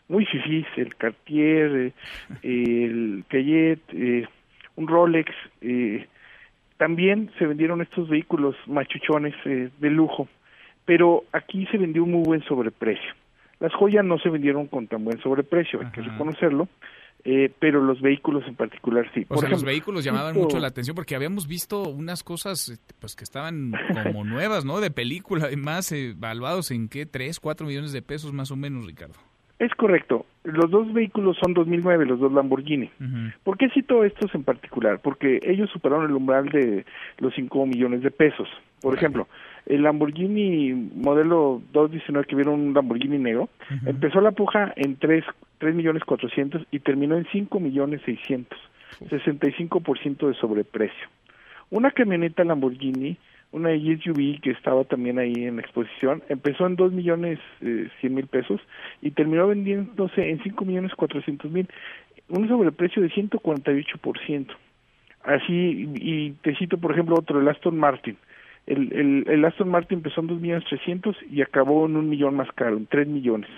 muy fifís, el Cartier, el Piaget, un Rolex, también se vendieron estos vehículos machuchones eh, de lujo, pero aquí se vendió un muy buen sobreprecio. Las joyas no se vendieron con tan buen sobreprecio, hay que reconocerlo, eh, pero los vehículos en particular sí. O sea, los vehículos llamaban mucho la atención porque habíamos visto unas cosas este, pues que estaban como nuevas, ¿no? De película, además, evaluados en qué, 3, 4 millones de pesos más o menos, Ricardo. Es correcto. Los dos vehículos son 2009, los dos Lamborghini. ¿Por qué cito estos en particular? Porque ellos superaron el umbral de los 5 millones de pesos. Por ejemplo, el Lamborghini modelo 219 que vieron un Lamborghini negro, empezó la puja en 3, 3 millones 400 y terminó en 5 millones 600, 65% de sobreprecio. Una camioneta Lamborghini una SUV que estaba también ahí en la exposición, empezó en dos millones eh, cien mil pesos y terminó vendiéndose en cinco millones cuatrocientos mil, un sobreprecio de 148%. Así, y te cito por ejemplo otro, el Aston Martin. El, el, el Aston Martin empezó en dos millones trescientos y acabó en un millón más caro, en tres millones.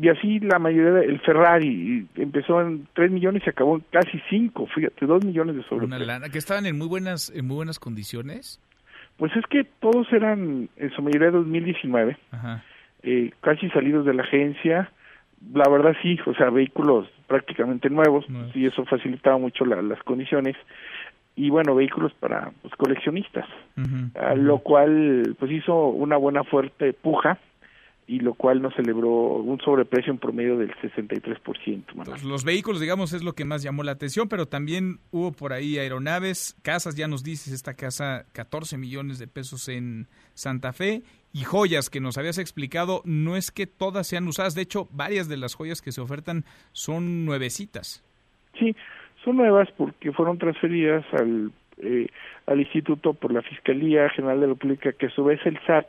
Y así la mayoría del Ferrari empezó en 3 millones y acabó en casi 5, fíjate, 2 millones de sobreprecio. Una lana, que estaban en muy buenas en muy buenas condiciones. Pues es que todos eran en su mayoría de 2019, Eh, casi salidos de la agencia, la verdad sí, o sea, vehículos prácticamente nuevos, y eso facilitaba mucho las condiciones y bueno, vehículos para pues, coleccionistas, lo cual pues hizo una buena fuerte puja y lo cual nos celebró un sobreprecio en promedio del 63%. los vehículos, digamos, es lo que más llamó la atención, pero también hubo por ahí aeronaves, casas, ya nos dices, esta casa 14 millones de pesos en Santa Fe y joyas que nos habías explicado, no es que todas sean usadas, de hecho, varias de las joyas que se ofertan son nuevecitas. Sí, son nuevas porque fueron transferidas al, eh, al Instituto por la Fiscalía General de la República, que a su vez el SAT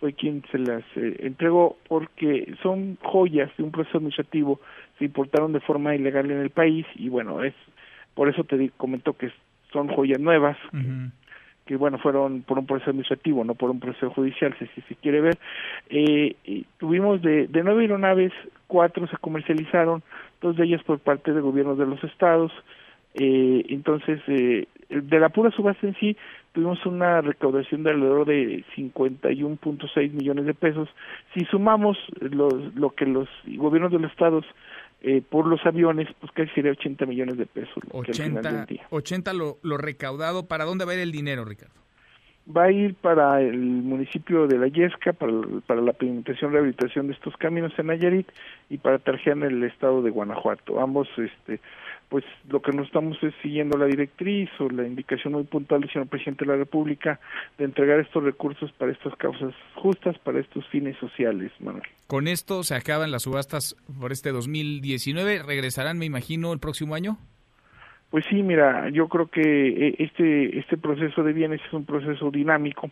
fue quien se las eh, entregó porque son joyas de un proceso administrativo, se importaron de forma ilegal en el país y bueno, es por eso te comento que son joyas nuevas, que, bueno, fueron por un proceso administrativo, no por un proceso judicial, si, si se quiere ver. Eh, tuvimos de, de nueve aeronaves, cuatro se comercializaron, dos de ellas por parte de gobiernos de los estados, eh, entonces, eh, de la pura subasta en sí, tuvimos una recaudación de alrededor de 51.6 millones de pesos. Si sumamos los, lo que los gobiernos de los estados eh, por los aviones, pues casi sería 80 millones de pesos. 80, 80 lo, lo recaudado. ¿Para dónde va a ir el dinero, Ricardo? Va a ir para el municipio de La Yesca, para, la pavimentación y rehabilitación de estos caminos en Nayarit y para Tarjean en el estado de Guanajuato. Ambos este, pues lo que nos estamos es siguiendo la directriz o la indicación muy puntual del señor presidente de la República de entregar estos recursos para estas causas justas, para estos fines sociales, Manuel. Con esto se acaban las subastas por este 2019. ¿Regresarán, me imagino, el próximo año? Pues sí, mira, yo creo que eh, este, este proceso de bienes es un proceso dinámico.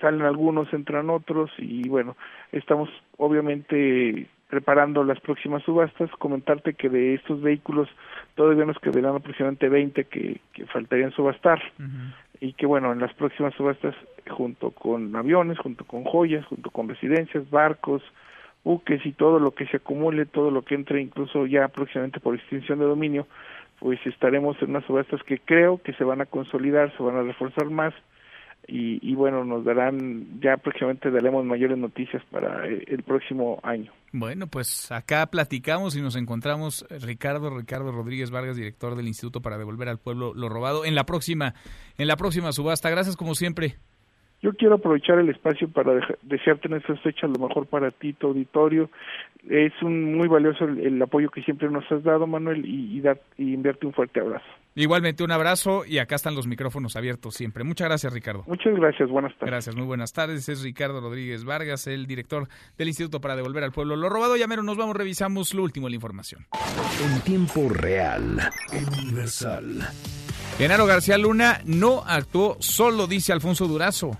Salen algunos, entran otros y bueno, estamos obviamente preparando las próximas subastas, comentarte que de estos vehículos todavía nos quedarán aproximadamente 20 que, que faltarían subastar. Y que bueno, en las próximas subastas junto con aviones, junto con joyas, junto con residencias, barcos, buques y todo lo que se acumule, todo lo que entre incluso ya próximamente por extinción de dominio, pues estaremos en unas subastas que creo que se van a consolidar, se van a reforzar más y, bueno, nos darán, ya próximamente daremos mayores noticias para eh, el próximo año. Bueno, pues acá platicamos y nos encontramos Ricardo Ricardo Rodríguez Vargas, director del Instituto para devolver al pueblo lo robado en la próxima en la próxima subasta. Gracias como siempre. Yo quiero aprovechar el espacio para desearte en estas fechas lo mejor para ti, tu auditorio. Es un muy valioso el, apoyo que siempre nos has dado, Manuel, y, y, enviarte un fuerte abrazo. Igualmente un abrazo y acá están los micrófonos abiertos siempre. Muchas gracias, Ricardo. Muchas gracias, buenas tardes. Gracias, muy buenas tardes. Es Ricardo Rodríguez Vargas, el director del Instituto para Devolver al Pueblo lo robado. Llamero, nos vamos, revisamos lo último de la información. En tiempo real, universal. Genaro García Luna no actuó solo, dice Alfonso Durazo.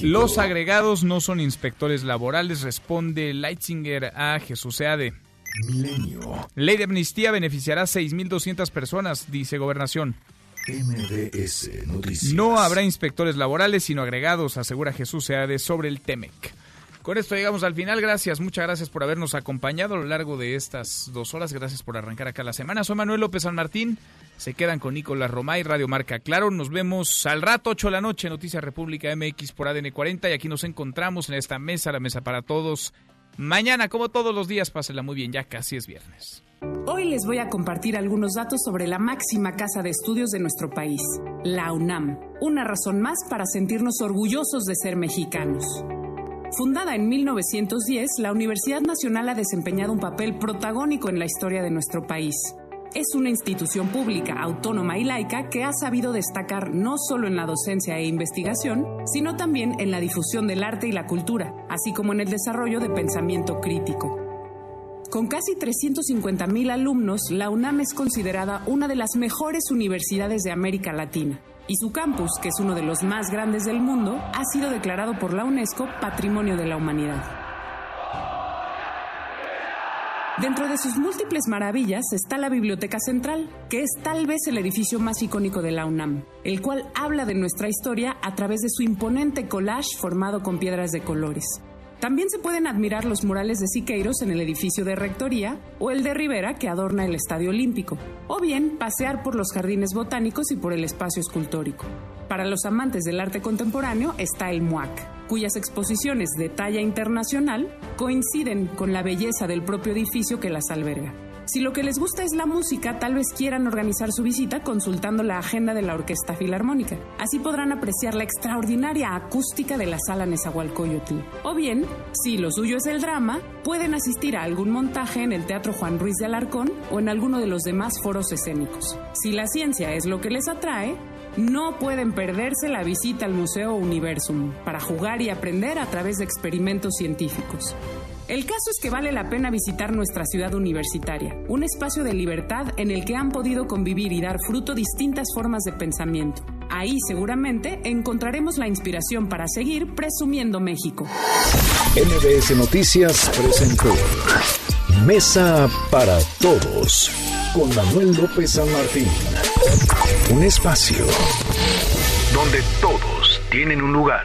Los agregados no son inspectores laborales, responde Leitzinger a Jesús Seade. Milenio. Ley de amnistía beneficiará a 6.200 personas, dice Gobernación. MBS Noticias. No habrá inspectores laborales, sino agregados, asegura Jesús Seade sobre el TEMEC. Con esto llegamos al final. Gracias, muchas gracias por habernos acompañado a lo largo de estas dos horas. Gracias por arrancar acá la semana. Soy Manuel López San Martín. Se quedan con Nicolás Romay, Radio Marca Claro. Nos vemos al rato, 8 de la noche, Noticias República MX por ADN 40. Y aquí nos encontramos en esta mesa, la mesa para todos. Mañana, como todos los días, pásela muy bien, ya casi es viernes. Hoy les voy a compartir algunos datos sobre la máxima casa de estudios de nuestro país, la UNAM. Una razón más para sentirnos orgullosos de ser mexicanos. Fundada en 1910, la Universidad Nacional ha desempeñado un papel protagónico en la historia de nuestro país. Es una institución pública, autónoma y laica que ha sabido destacar no solo en la docencia e investigación, sino también en la difusión del arte y la cultura, así como en el desarrollo de pensamiento crítico. Con casi 350.000 alumnos, la UNAM es considerada una de las mejores universidades de América Latina y su campus, que es uno de los más grandes del mundo, ha sido declarado por la UNESCO Patrimonio de la Humanidad. Dentro de sus múltiples maravillas está la Biblioteca Central, que es tal vez el edificio más icónico de la UNAM, el cual habla de nuestra historia a través de su imponente collage formado con piedras de colores. También se pueden admirar los murales de Siqueiros en el edificio de Rectoría o el de Rivera que adorna el Estadio Olímpico, o bien pasear por los jardines botánicos y por el espacio escultórico. Para los amantes del arte contemporáneo está el MUAC, cuyas exposiciones de talla internacional coinciden con la belleza del propio edificio que las alberga. Si lo que les gusta es la música, tal vez quieran organizar su visita consultando la agenda de la Orquesta Filarmónica. Así podrán apreciar la extraordinaria acústica de la sala Nezahualcóyotl. O bien, si lo suyo es el drama, pueden asistir a algún montaje en el Teatro Juan Ruiz de Alarcón o en alguno de los demás foros escénicos. Si la ciencia es lo que les atrae, no pueden perderse la visita al Museo Universum para jugar y aprender a través de experimentos científicos. El caso es que vale la pena visitar nuestra ciudad universitaria, un espacio de libertad en el que han podido convivir y dar fruto distintas formas de pensamiento. Ahí seguramente encontraremos la inspiración para seguir presumiendo México. MBS Noticias presentó Mesa para Todos con Manuel López San Martín. Un espacio donde todos tienen un lugar.